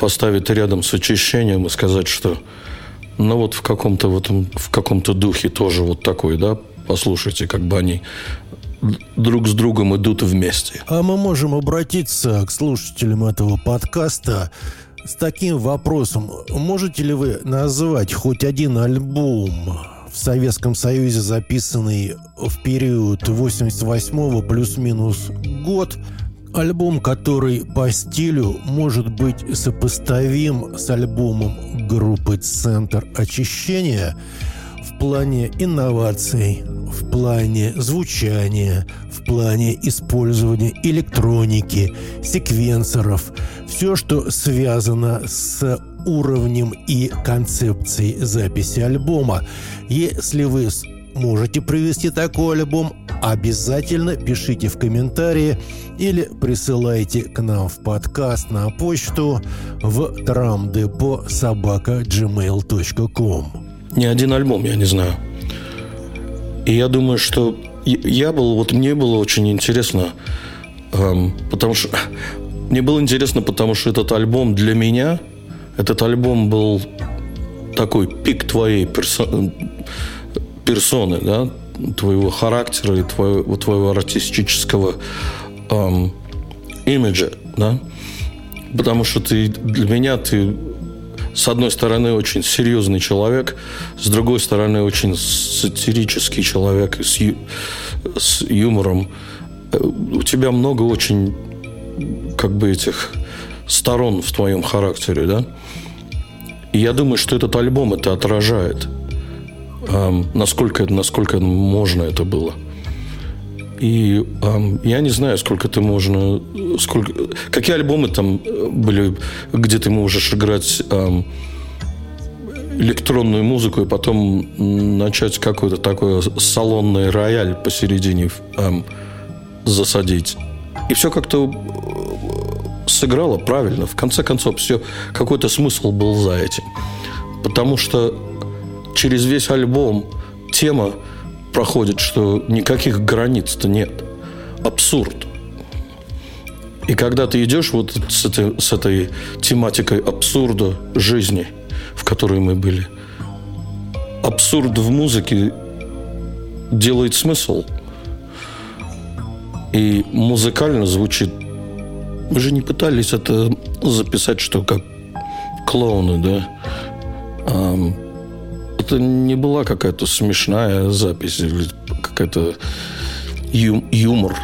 поставить рядом с очищением и сказать, что ну вот в каком-то в этом в каком-то духе тоже вот такой, да, послушайте, как бы они друг с другом идут вместе. А мы можем обратиться к слушателям этого подкаста с таким вопросом. Можете ли вы назвать хоть один альбом в Советском Союзе, записанный в период 88 плюс-минус год, Альбом, который по стилю может быть сопоставим с альбомом группы «Центр очищения» в плане инноваций, в плане звучания, в плане использования электроники, секвенсоров, все, что связано с уровнем и концепцией записи альбома. Если вы можете привести такой альбом, обязательно пишите в комментарии или присылайте к нам в подкаст на почту в tramdepo собака gmail.com. Ни один альбом, я не знаю. И я думаю, что я был, вот мне было очень интересно, эм, потому что мне было интересно, потому что этот альбом для меня, этот альбом был такой пик твоей персо, персоны, да, твоего характера и твоего, твоего артистического эм, имиджа, да, потому что ты для меня ты с одной стороны очень серьезный человек, с другой стороны очень сатирический человек с, ю, с юмором. Э, у тебя много очень как бы этих сторон в твоем характере, да? И я думаю, что этот альбом это отражает. Эм, насколько, насколько можно это было. И эм, я не знаю, сколько ты можно... Сколько, какие альбомы там были, где ты можешь играть эм, электронную музыку и потом начать какой-то такой салонный рояль посередине эм, засадить. И все как-то сыграло правильно. В конце концов, все, какой-то смысл был за этим. Потому что через весь альбом тема проходит, что никаких границ-то нет. Абсурд. И когда ты идешь вот с этой, с этой тематикой абсурда жизни, в которой мы были, абсурд в музыке делает смысл. И музыкально звучит... Мы же не пытались это записать, что как клоуны, да? Это не была какая-то смешная запись или какая-то ю- юмор.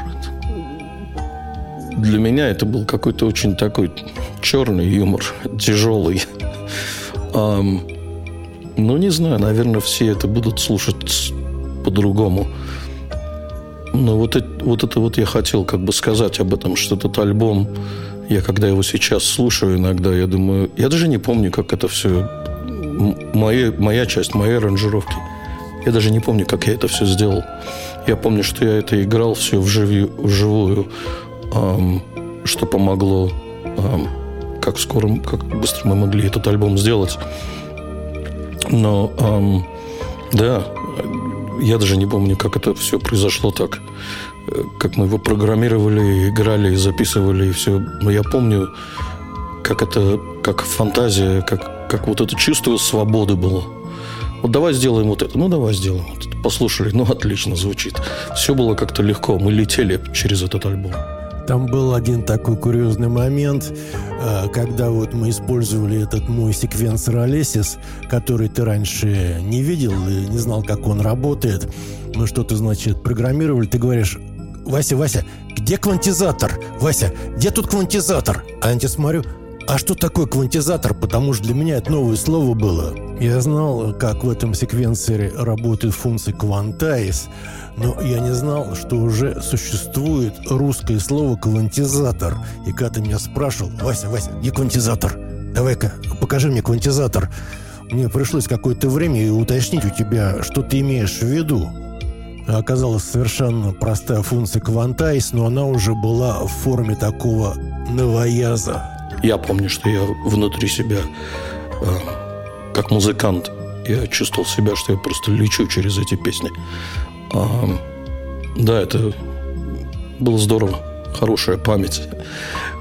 Для меня это был какой-то очень такой черный юмор, тяжелый. Ну, не знаю, наверное, все это будут слушать по-другому. Но вот это, вот это вот я хотел как бы сказать об этом, что этот альбом, я когда его сейчас слушаю иногда, я думаю, я даже не помню, как это все моя, моя часть, моей аранжировки. Я даже не помню, как я это все сделал. Я помню, что я это играл все вживую, вживую эм, что помогло, эм, как скоро, как быстро мы могли этот альбом сделать. Но, эм, да, я даже не помню, как это все произошло так. Как мы его программировали, играли, записывали и все. Но я помню, как это, как фантазия, как как вот это чувство свободы было. Вот давай сделаем вот это. Ну, давай сделаем вот это. Послушали, ну, отлично звучит. Все было как-то легко. Мы летели через этот альбом. Там был один такой курьезный момент, э, когда вот мы использовали этот мой секвенсор Алесис, который ты раньше не видел и не знал, как он работает. Мы что-то, значит, программировали. Ты говоришь, Вася, Вася, где квантизатор? Вася, где тут квантизатор? А я тебе смотрю, а что такое квантизатор? Потому что для меня это новое слово было. Я знал, как в этом секвенсоре работает функция quantize, но я не знал, что уже существует русское слово «квантизатор». И когда ты меня спрашивал, «Вася, Вася, где квантизатор? Давай-ка, покажи мне квантизатор». Мне пришлось какое-то время уточнить у тебя, что ты имеешь в виду. Оказалась совершенно простая функция quantize, но она уже была в форме такого новояза. Я помню, что я внутри себя, э, как музыкант, я чувствовал себя, что я просто лечу через эти песни. Э, да, это было здорово. Хорошая память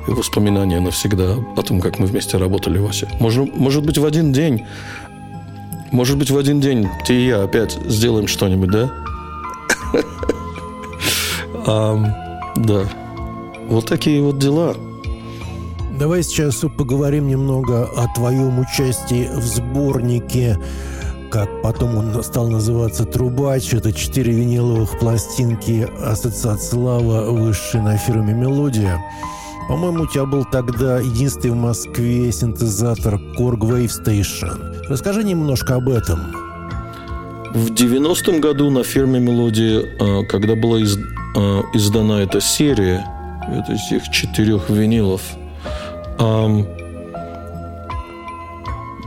и воспоминания навсегда о том, как мы вместе работали, Вася. Может, может быть, в один день, может быть, в один день ты и я опять сделаем что-нибудь, да? Да. Вот такие вот дела. Давай сейчас поговорим немного о твоем участии в сборнике как потом он стал называться «Трубач». Это четыре виниловых пластинки Ассоциации Слава, высшей на фирме «Мелодия». По-моему, у тебя был тогда единственный в Москве синтезатор Korg Wave Station. Расскажи немножко об этом. В 90-м году на фирме «Мелодия», э, когда была э, издана эта серия, это этих четырех винилов –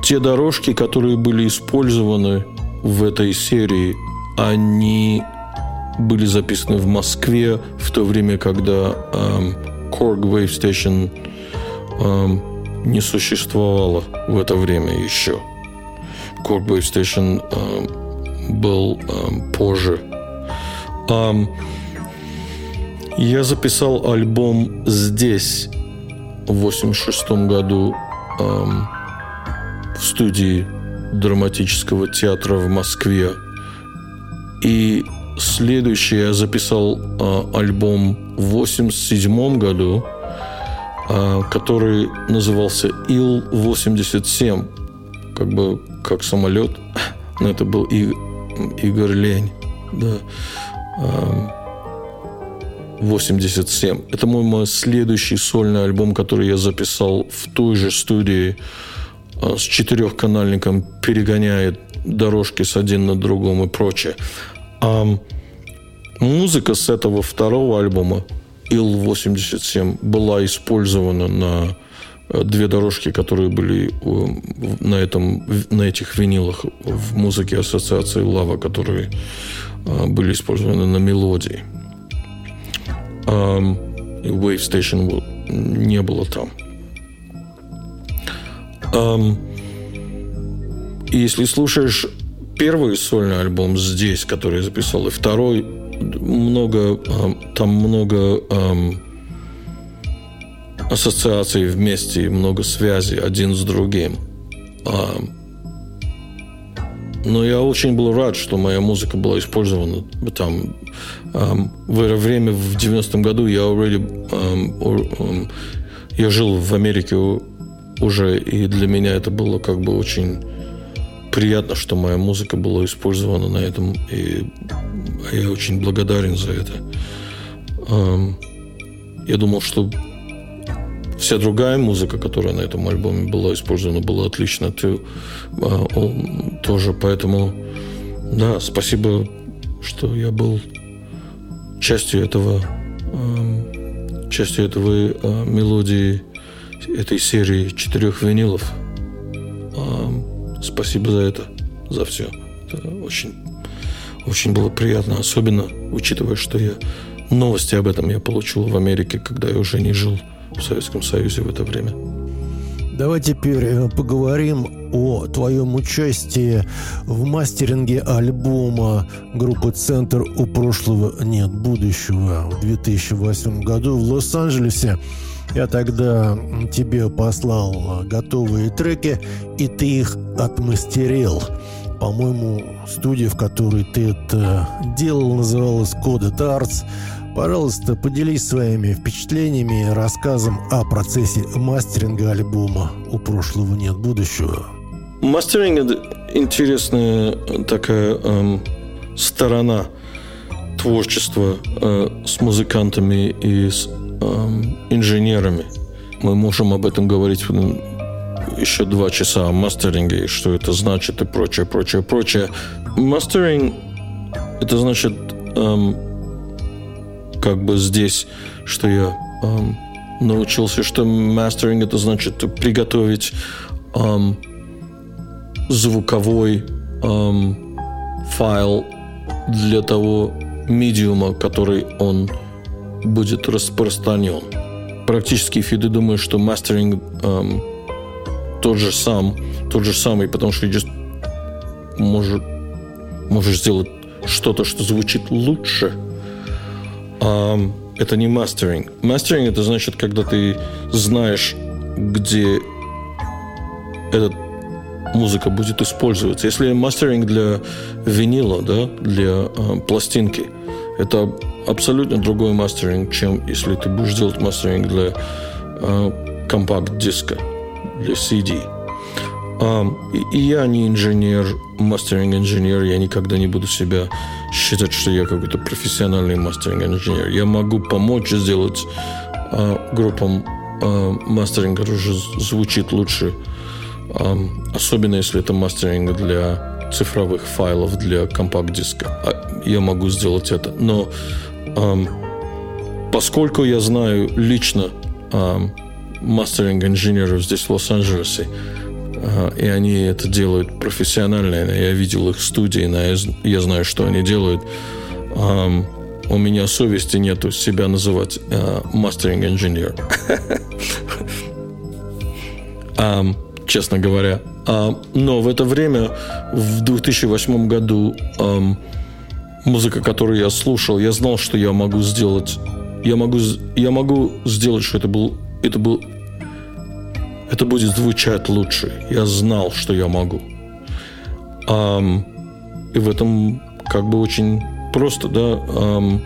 те дорожки, которые были использованы в этой серии, они были записаны в Москве в то время, когда Korg Wave Station не существовало в это время еще. Korg Wave Station был позже я записал альбом здесь в 86 году um, в студии драматического театра в Москве. И следующий я записал uh, альбом в 87 году, uh, который назывался Ил-87, как бы как самолет, но это был и, Игорь Лень, да. Um, 87. Это мой, мой следующий сольный альбом, который я записал в той же студии а, с четырехканальником, перегоняет дорожки с один на другом и прочее. А музыка с этого второго альбома Ил-87 была использована на э, две дорожки, которые были на, этом, на этих винилах в музыке ассоциации Лава, которые а, были использованы на мелодии. Wave Station не было там. Если слушаешь первый сольный альбом здесь, который я записал, и второй, много, там много ассоциаций вместе, много связей один с другим. Но я очень был рад, что моя музыка была использована там. Um, в это время, в 90-м году, я already, or, um, я жил в Америке уже, и для меня это было как бы очень приятно, что моя музыка была использована на этом, и я очень благодарен за это. Um, я думал, что вся другая музыка, которая на этом альбоме была использована, была отлично. Ты, а, он, тоже, поэтому, да, спасибо, что я был частью этого, а, частью этого а, мелодии этой серии четырех винилов. Спасибо за это, за все. Это очень, очень было приятно, особенно учитывая, что я новости об этом я получил в Америке, когда я уже не жил в Советском Союзе в это время. Давай теперь поговорим о твоем участии в мастеринге альбома группы «Центр у прошлого нет будущего» в 2008 году в Лос-Анджелесе. Я тогда тебе послал готовые треки, и ты их отмастерил. По-моему, студия, в которой ты это делал, называлась Coded Arts – Пожалуйста, поделись своими впечатлениями и рассказом о процессе мастеринга альбома «У прошлого нет будущего». Мастеринг – это интересная такая эм, сторона творчества э, с музыкантами и с эм, инженерами. Мы можем об этом говорить еще два часа о мастеринге, что это значит и прочее, прочее, прочее. Мастеринг – это значит эм, как бы здесь, что я эм, научился, что мастеринг это значит приготовить эм, звуковой эм, файл для того медиума, который он будет распространен. Практически Фиды думаю, что мастеринг эм, тот же сам, тот же самый, потому что just может, можешь сделать что-то, что звучит лучше – это не мастеринг. Мастеринг это значит, когда ты знаешь, где эта музыка будет использоваться. Если мастеринг для винила, да, для э, пластинки, это абсолютно другой мастеринг, чем если ты будешь делать мастеринг для э, компакт-диска, для CD. Я не инженер, мастеринг-инженер, я никогда не буду себя считать, что я какой-то профессиональный мастеринг-инженер. Я могу помочь сделать uh, группам uh, мастеринг, который звучит лучше, особенно если это мастеринг для цифровых файлов, для компакт-диска. Я могу сделать это. Но поскольку я знаю лично мастеринг-инженеров здесь в Лос-Анджелесе, и они это делают профессионально. Я видел их студии, я знаю, что они делают. У меня совести нету себя называть мастеринг uh, инженер. честно говоря. Но в это время, в 2008 году, музыка, которую я слушал, я знал, что я могу сделать. Я могу, я могу сделать, что это был, это был, это будет звучать лучше. Я знал, что я могу. Um, и в этом как бы очень просто, да. Um,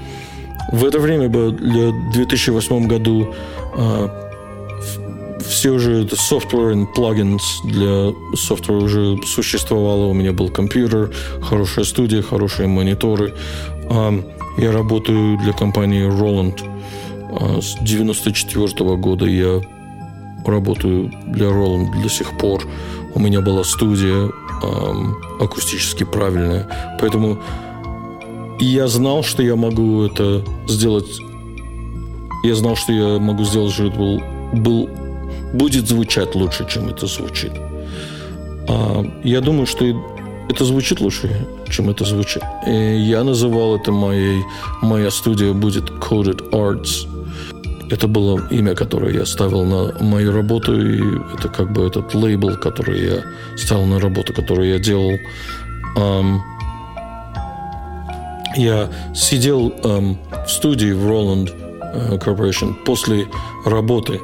в это время, в 2008 году, uh, все уже это software and plugins для software уже существовало. У меня был компьютер, хорошая студия, хорошие мониторы. Um, я работаю для компании Roland. Uh, с 94 -го года я работаю для Roland до сих пор. У меня была студия эм, акустически правильная. Поэтому я знал, что я могу это сделать. Я знал, что я могу сделать, что это был, был будет звучать лучше, чем это звучит. А, я думаю, что это звучит лучше, чем это звучит. И я называл это моей... Моя студия будет Coded Arts. Это было имя, которое я ставил на мою работу, и это как бы этот лейбл, который я ставил на работу, которую я делал. Um, я сидел um, в студии в Roland uh, Corporation после работы,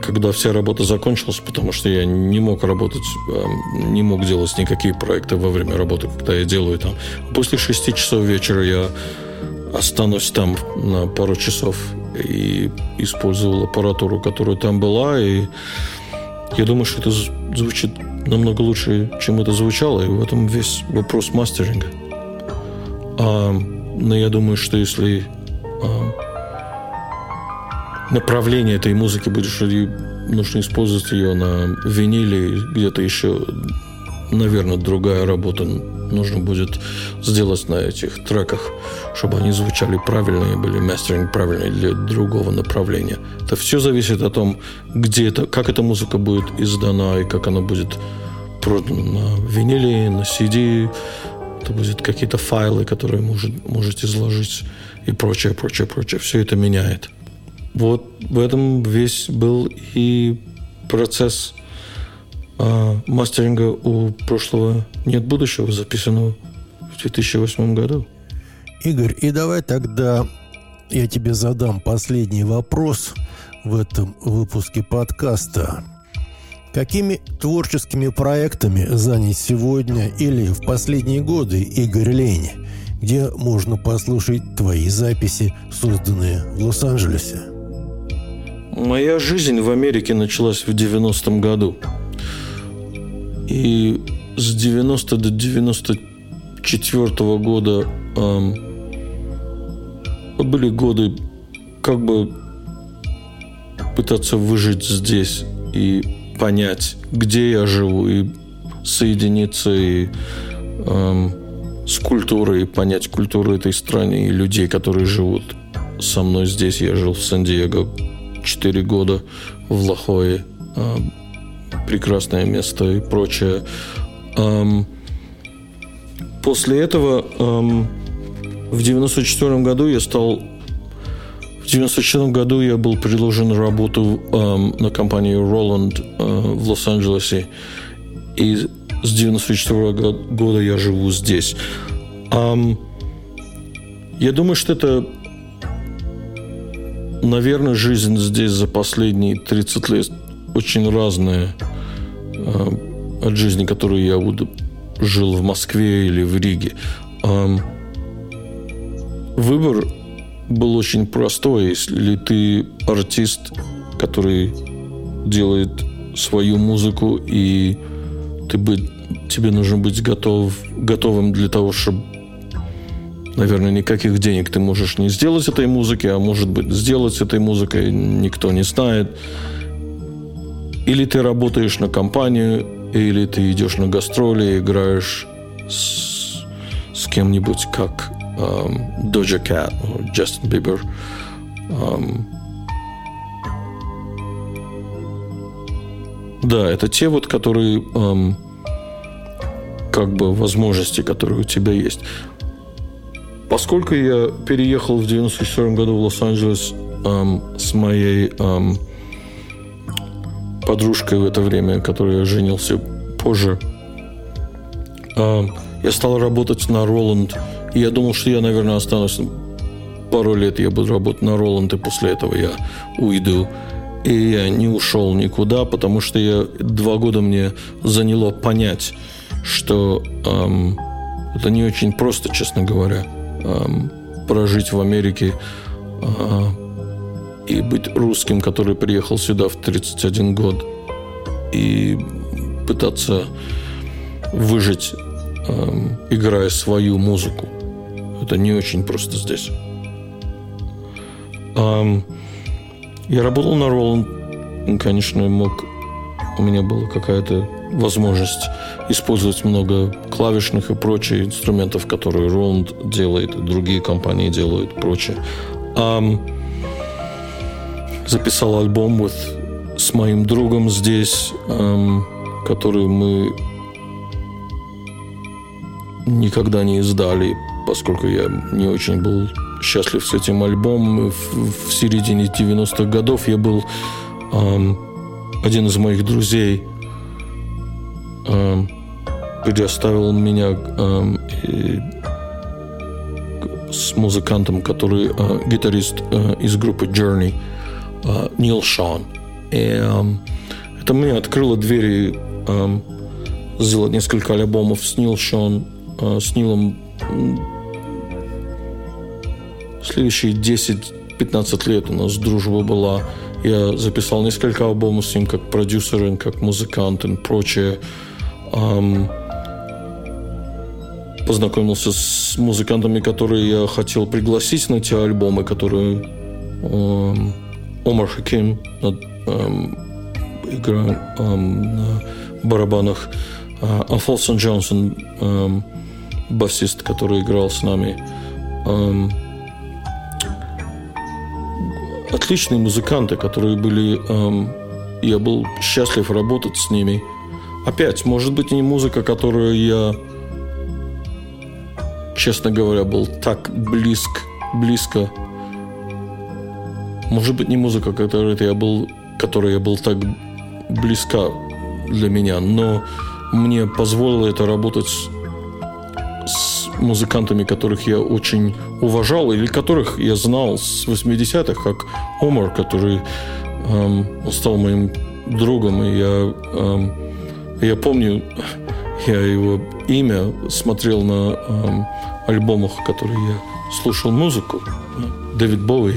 когда вся работа закончилась, потому что я не мог работать, не мог делать никакие проекты во время работы, когда я делаю там. После шести часов вечера я останусь там на пару часов и использовал аппаратуру, которая там была, и я думаю, что это звучит намного лучше, чем это звучало, и в этом весь вопрос мастеринга. А, но я думаю, что если а, направление этой музыки будет, что нужно использовать ее на виниле, где-то еще, наверное, другая работа нужно будет сделать на этих треках, чтобы они звучали правильно и были мастеринг правильные для другого направления. Это все зависит от том, где это, как эта музыка будет издана и как она будет продана на виниле, на CD. Это будет какие-то файлы, которые может, можете изложить и прочее, прочее, прочее. Все это меняет. Вот в этом весь был и процесс а мастеринга у прошлого нет будущего, записанного в 2008 году. Игорь, и давай тогда я тебе задам последний вопрос в этом выпуске подкаста. Какими творческими проектами занят сегодня или в последние годы Игорь Лень, где можно послушать твои записи, созданные в Лос-Анджелесе? Моя жизнь в Америке началась в 90-м году – и с 90 до 94 года эм, были годы как бы пытаться выжить здесь и понять, где я живу, и соединиться и эм, с культурой, понять культуру этой страны и людей, которые живут со мной здесь. Я жил в Сан-Диего 4 года, в Лахое. Эм, прекрасное место и прочее. После этого в 94 году я стал в 94 году я был предложен работу на компанию Roland э, в Лос-Анджелесе. И с 94 года я живу здесь. Я думаю, что это, наверное, жизнь здесь за последние 30 лет очень разная. Э, от жизни, которую я жил в Москве или в Риге. Выбор был очень простой. Если ты артист, который делает свою музыку, и ты бы, тебе нужно быть готов, готовым для того, чтобы наверное, никаких денег ты можешь не сделать этой музыки, а может быть, сделать этой музыкой никто не знает. Или ты работаешь на компанию, или ты идешь на гастроли, играешь с, с кем-нибудь, как um, Doja Cat, Justin Bieber. Um, да, это те вот, которые um, как бы возможности, которые у тебя есть. Поскольку я переехал в 94 году в Лос-Анджелес um, с моей um, подружкой в это время, которой я женился позже. А, я стал работать на Roland И я думал, что я, наверное, останусь пару лет, я буду работать на Роланд, и после этого я уйду. И я не ушел никуда, потому что я два года мне заняло понять, что эм, это не очень просто, честно говоря, эм, прожить в Америке э, и быть русским, который приехал сюда в 31 год, и пытаться выжить, эм, играя свою музыку. Это не очень просто здесь. Эм, я работал на Роланд, конечно, мог... У меня была какая-то возможность использовать много клавишных и прочих инструментов, которые Роланд делает, другие компании делают, прочее. Um, записал альбом with, с моим другом здесь, um, который мы никогда не издали, поскольку я не очень был счастлив с этим альбомом. В, в середине 90-х годов я был эм, один из моих друзей эм, предоставил меня эм, и, с музыкантом, который э, гитарист э, из группы Journey, Нил Шон. И э, это мне открыло двери э, сделать несколько альбомов с Нил Шон, э, с Нилом следующие 10-15 лет у нас дружба была. Я записал несколько альбомов с ним как продюсер, как музыкант и прочее. Um, познакомился с музыкантами, которые я хотел пригласить на те альбомы, которые um, Омар Хаким um, играл um, на барабанах, uh, Алфонсон Джонсон, um, басист, который играл с нами. Um, отличные музыканты, которые были... Эм, я был счастлив работать с ними. Опять, может быть, не музыка, которую я, честно говоря, был так близк, близко. Может быть, не музыка, которой я был, которой я был так близка для меня, но мне позволило это работать музыкантами, которых я очень уважал, или которых я знал с 80-х, как Омар, который эм, стал моим другом, и я, эм, я помню, я его имя смотрел на эм, альбомах, которые я слушал музыку. Дэвид Боуи,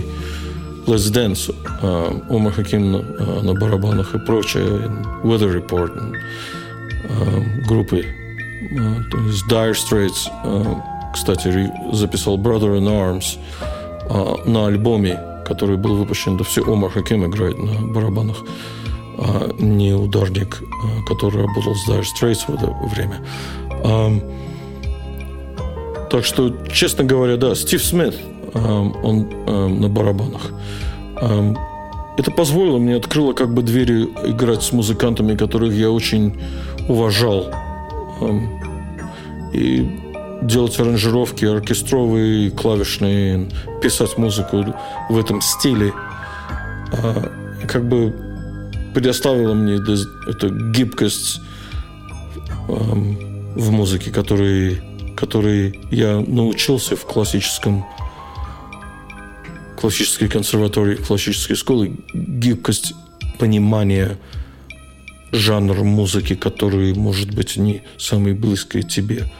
Let's Dance, э, Омар Хаким на, э, на барабанах и прочее, Weather Report, э, группы Э, то есть Dire Straits, э, кстати, записал Brother in Arms э, на альбоме, который был выпущен, да все Омар Хаким играет на барабанах, не ударник, который работал с Dire Straits в это время. Так что, честно говоря, да, Стив Смит, он на барабанах. Это позволило мне, открыло как бы двери играть с музыкантами, которых я очень уважал и делать аранжировки оркестровые, клавишные, писать музыку в этом стиле, а, как бы предоставила мне эту гибкость в музыке, который, который я научился в классическом классической консерватории, классической школе, гибкость понимания жанр музыки, который, может быть, не самый близкий тебе.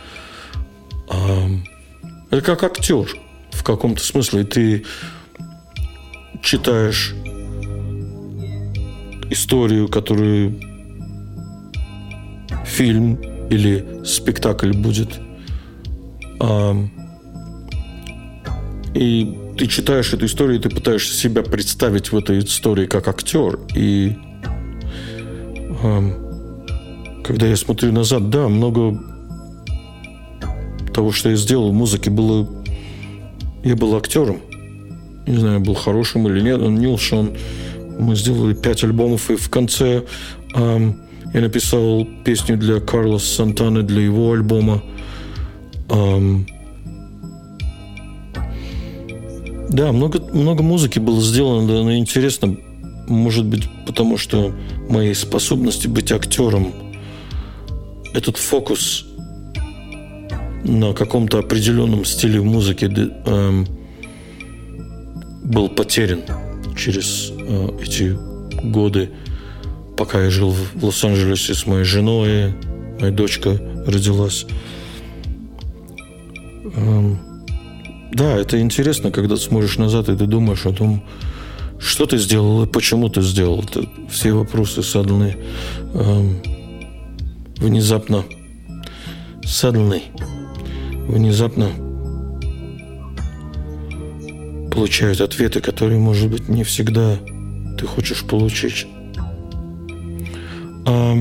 А, это как актер в каком-то смысле. Ты читаешь историю, которую фильм или спектакль будет. А, и ты читаешь эту историю, ты пытаешься себя представить в этой истории как актер. И когда я смотрю назад, да, много того, что я сделал в музыке, было... Я был актером. Не знаю, был хорошим или нет. Он Нил Шон. Мы сделали пять альбомов, и в конце эм, я написал песню для Карлоса Сантаны, для его альбома. Эм, да, много, много музыки было сделано, да, но интересно, может быть, потому что моей способности быть актером, этот фокус на каком-то определенном стиле музыки э, был потерян через э, эти годы, пока я жил в Лос-Анджелесе с моей женой, моя дочка родилась. Э, да, это интересно, когда смотришь назад, и ты думаешь о том, что ты сделал и почему ты сделал. Это все вопросы садны э, внезапно suddenly внезапно получают ответы, которые, может быть, не всегда ты хочешь получить. А,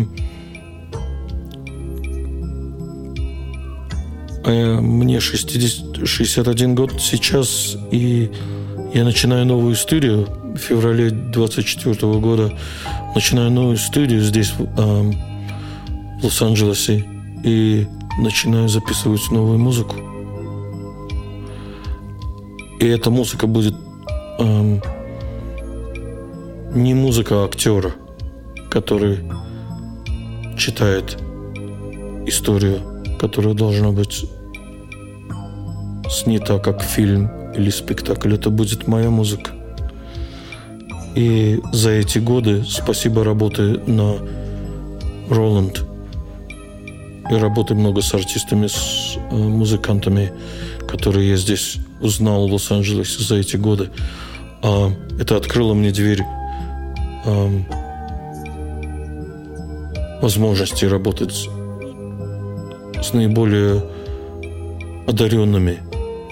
мне 60, 61 год сейчас, и я начинаю новую студию в феврале 24 года. Начинаю новую студию здесь, в, а, в Лос-Анджелесе. И начинаю записывать новую музыку. И эта музыка будет эм, не музыка актера, который читает историю, которая должна быть снята как фильм или спектакль. Это будет моя музыка. И за эти годы, спасибо работе на Роланд, я работаю много с артистами, с э, музыкантами, которые я здесь узнал в Лос-Анджелесе за эти годы. А это открыло мне дверь а, возможности работать с, наиболее одаренными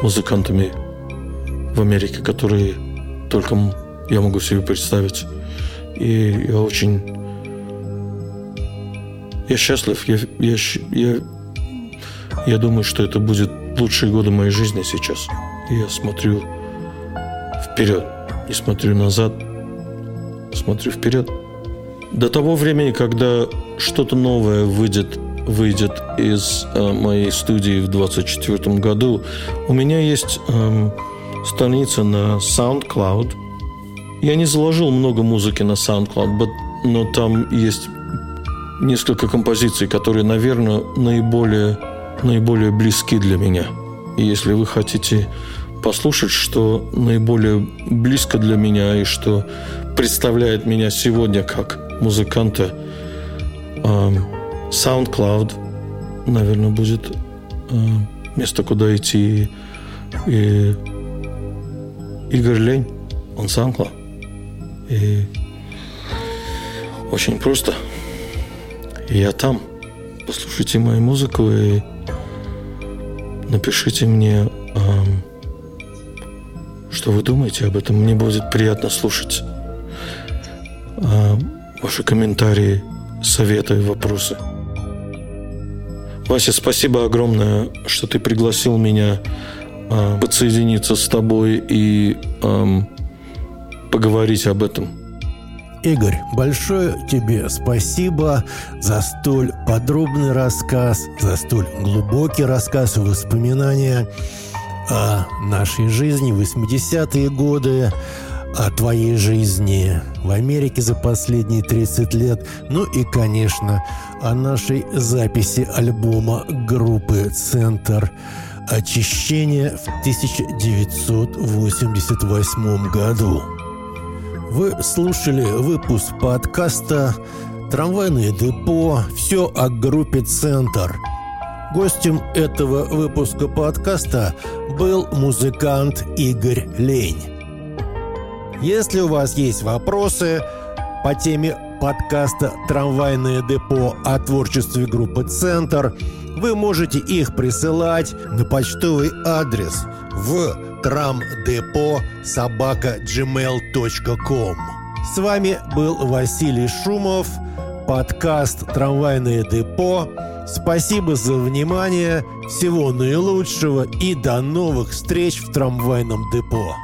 музыкантами в Америке, которые только я могу себе представить. И я очень я счастлив. Я, я, я, я думаю, что это будет лучшие годы моей жизни сейчас. я смотрю вперед. Не смотрю назад. Смотрю вперед. До того времени, когда что-то новое выйдет, выйдет из э, моей студии в 2024 году, у меня есть э, страница на SoundCloud. Я не заложил много музыки на SoundCloud, но там есть несколько композиций, которые, наверное, наиболее, наиболее близки для меня. И если вы хотите послушать, что наиболее близко для меня и что представляет меня сегодня как музыканта, SoundCloud, наверное, будет место, куда идти. И Игорь Лень, он SoundCloud. И очень просто – я там. Послушайте мою музыку и напишите мне, эм, что вы думаете об этом. Мне будет приятно слушать э, ваши комментарии, советы, вопросы. Вася, спасибо огромное, что ты пригласил меня э, подсоединиться с тобой и э, поговорить об этом. Игорь, большое тебе спасибо за столь подробный рассказ, за столь глубокий рассказ и воспоминания о нашей жизни в 80-е годы, о твоей жизни в Америке за последние 30 лет, ну и, конечно, о нашей записи альбома группы «Центр очищения» в 1988 году. Вы слушали выпуск подкаста «Трамвайное депо. Все о группе «Центр». Гостем этого выпуска подкаста был музыкант Игорь Лень. Если у вас есть вопросы по теме подкаста «Трамвайное депо» о творчестве группы «Центр», вы можете их присылать на почтовый адрес в трамдепо собака gmail.com. С вами был Василий Шумов, подкаст «Трамвайное депо». Спасибо за внимание, всего наилучшего и до новых встреч в трамвайном депо.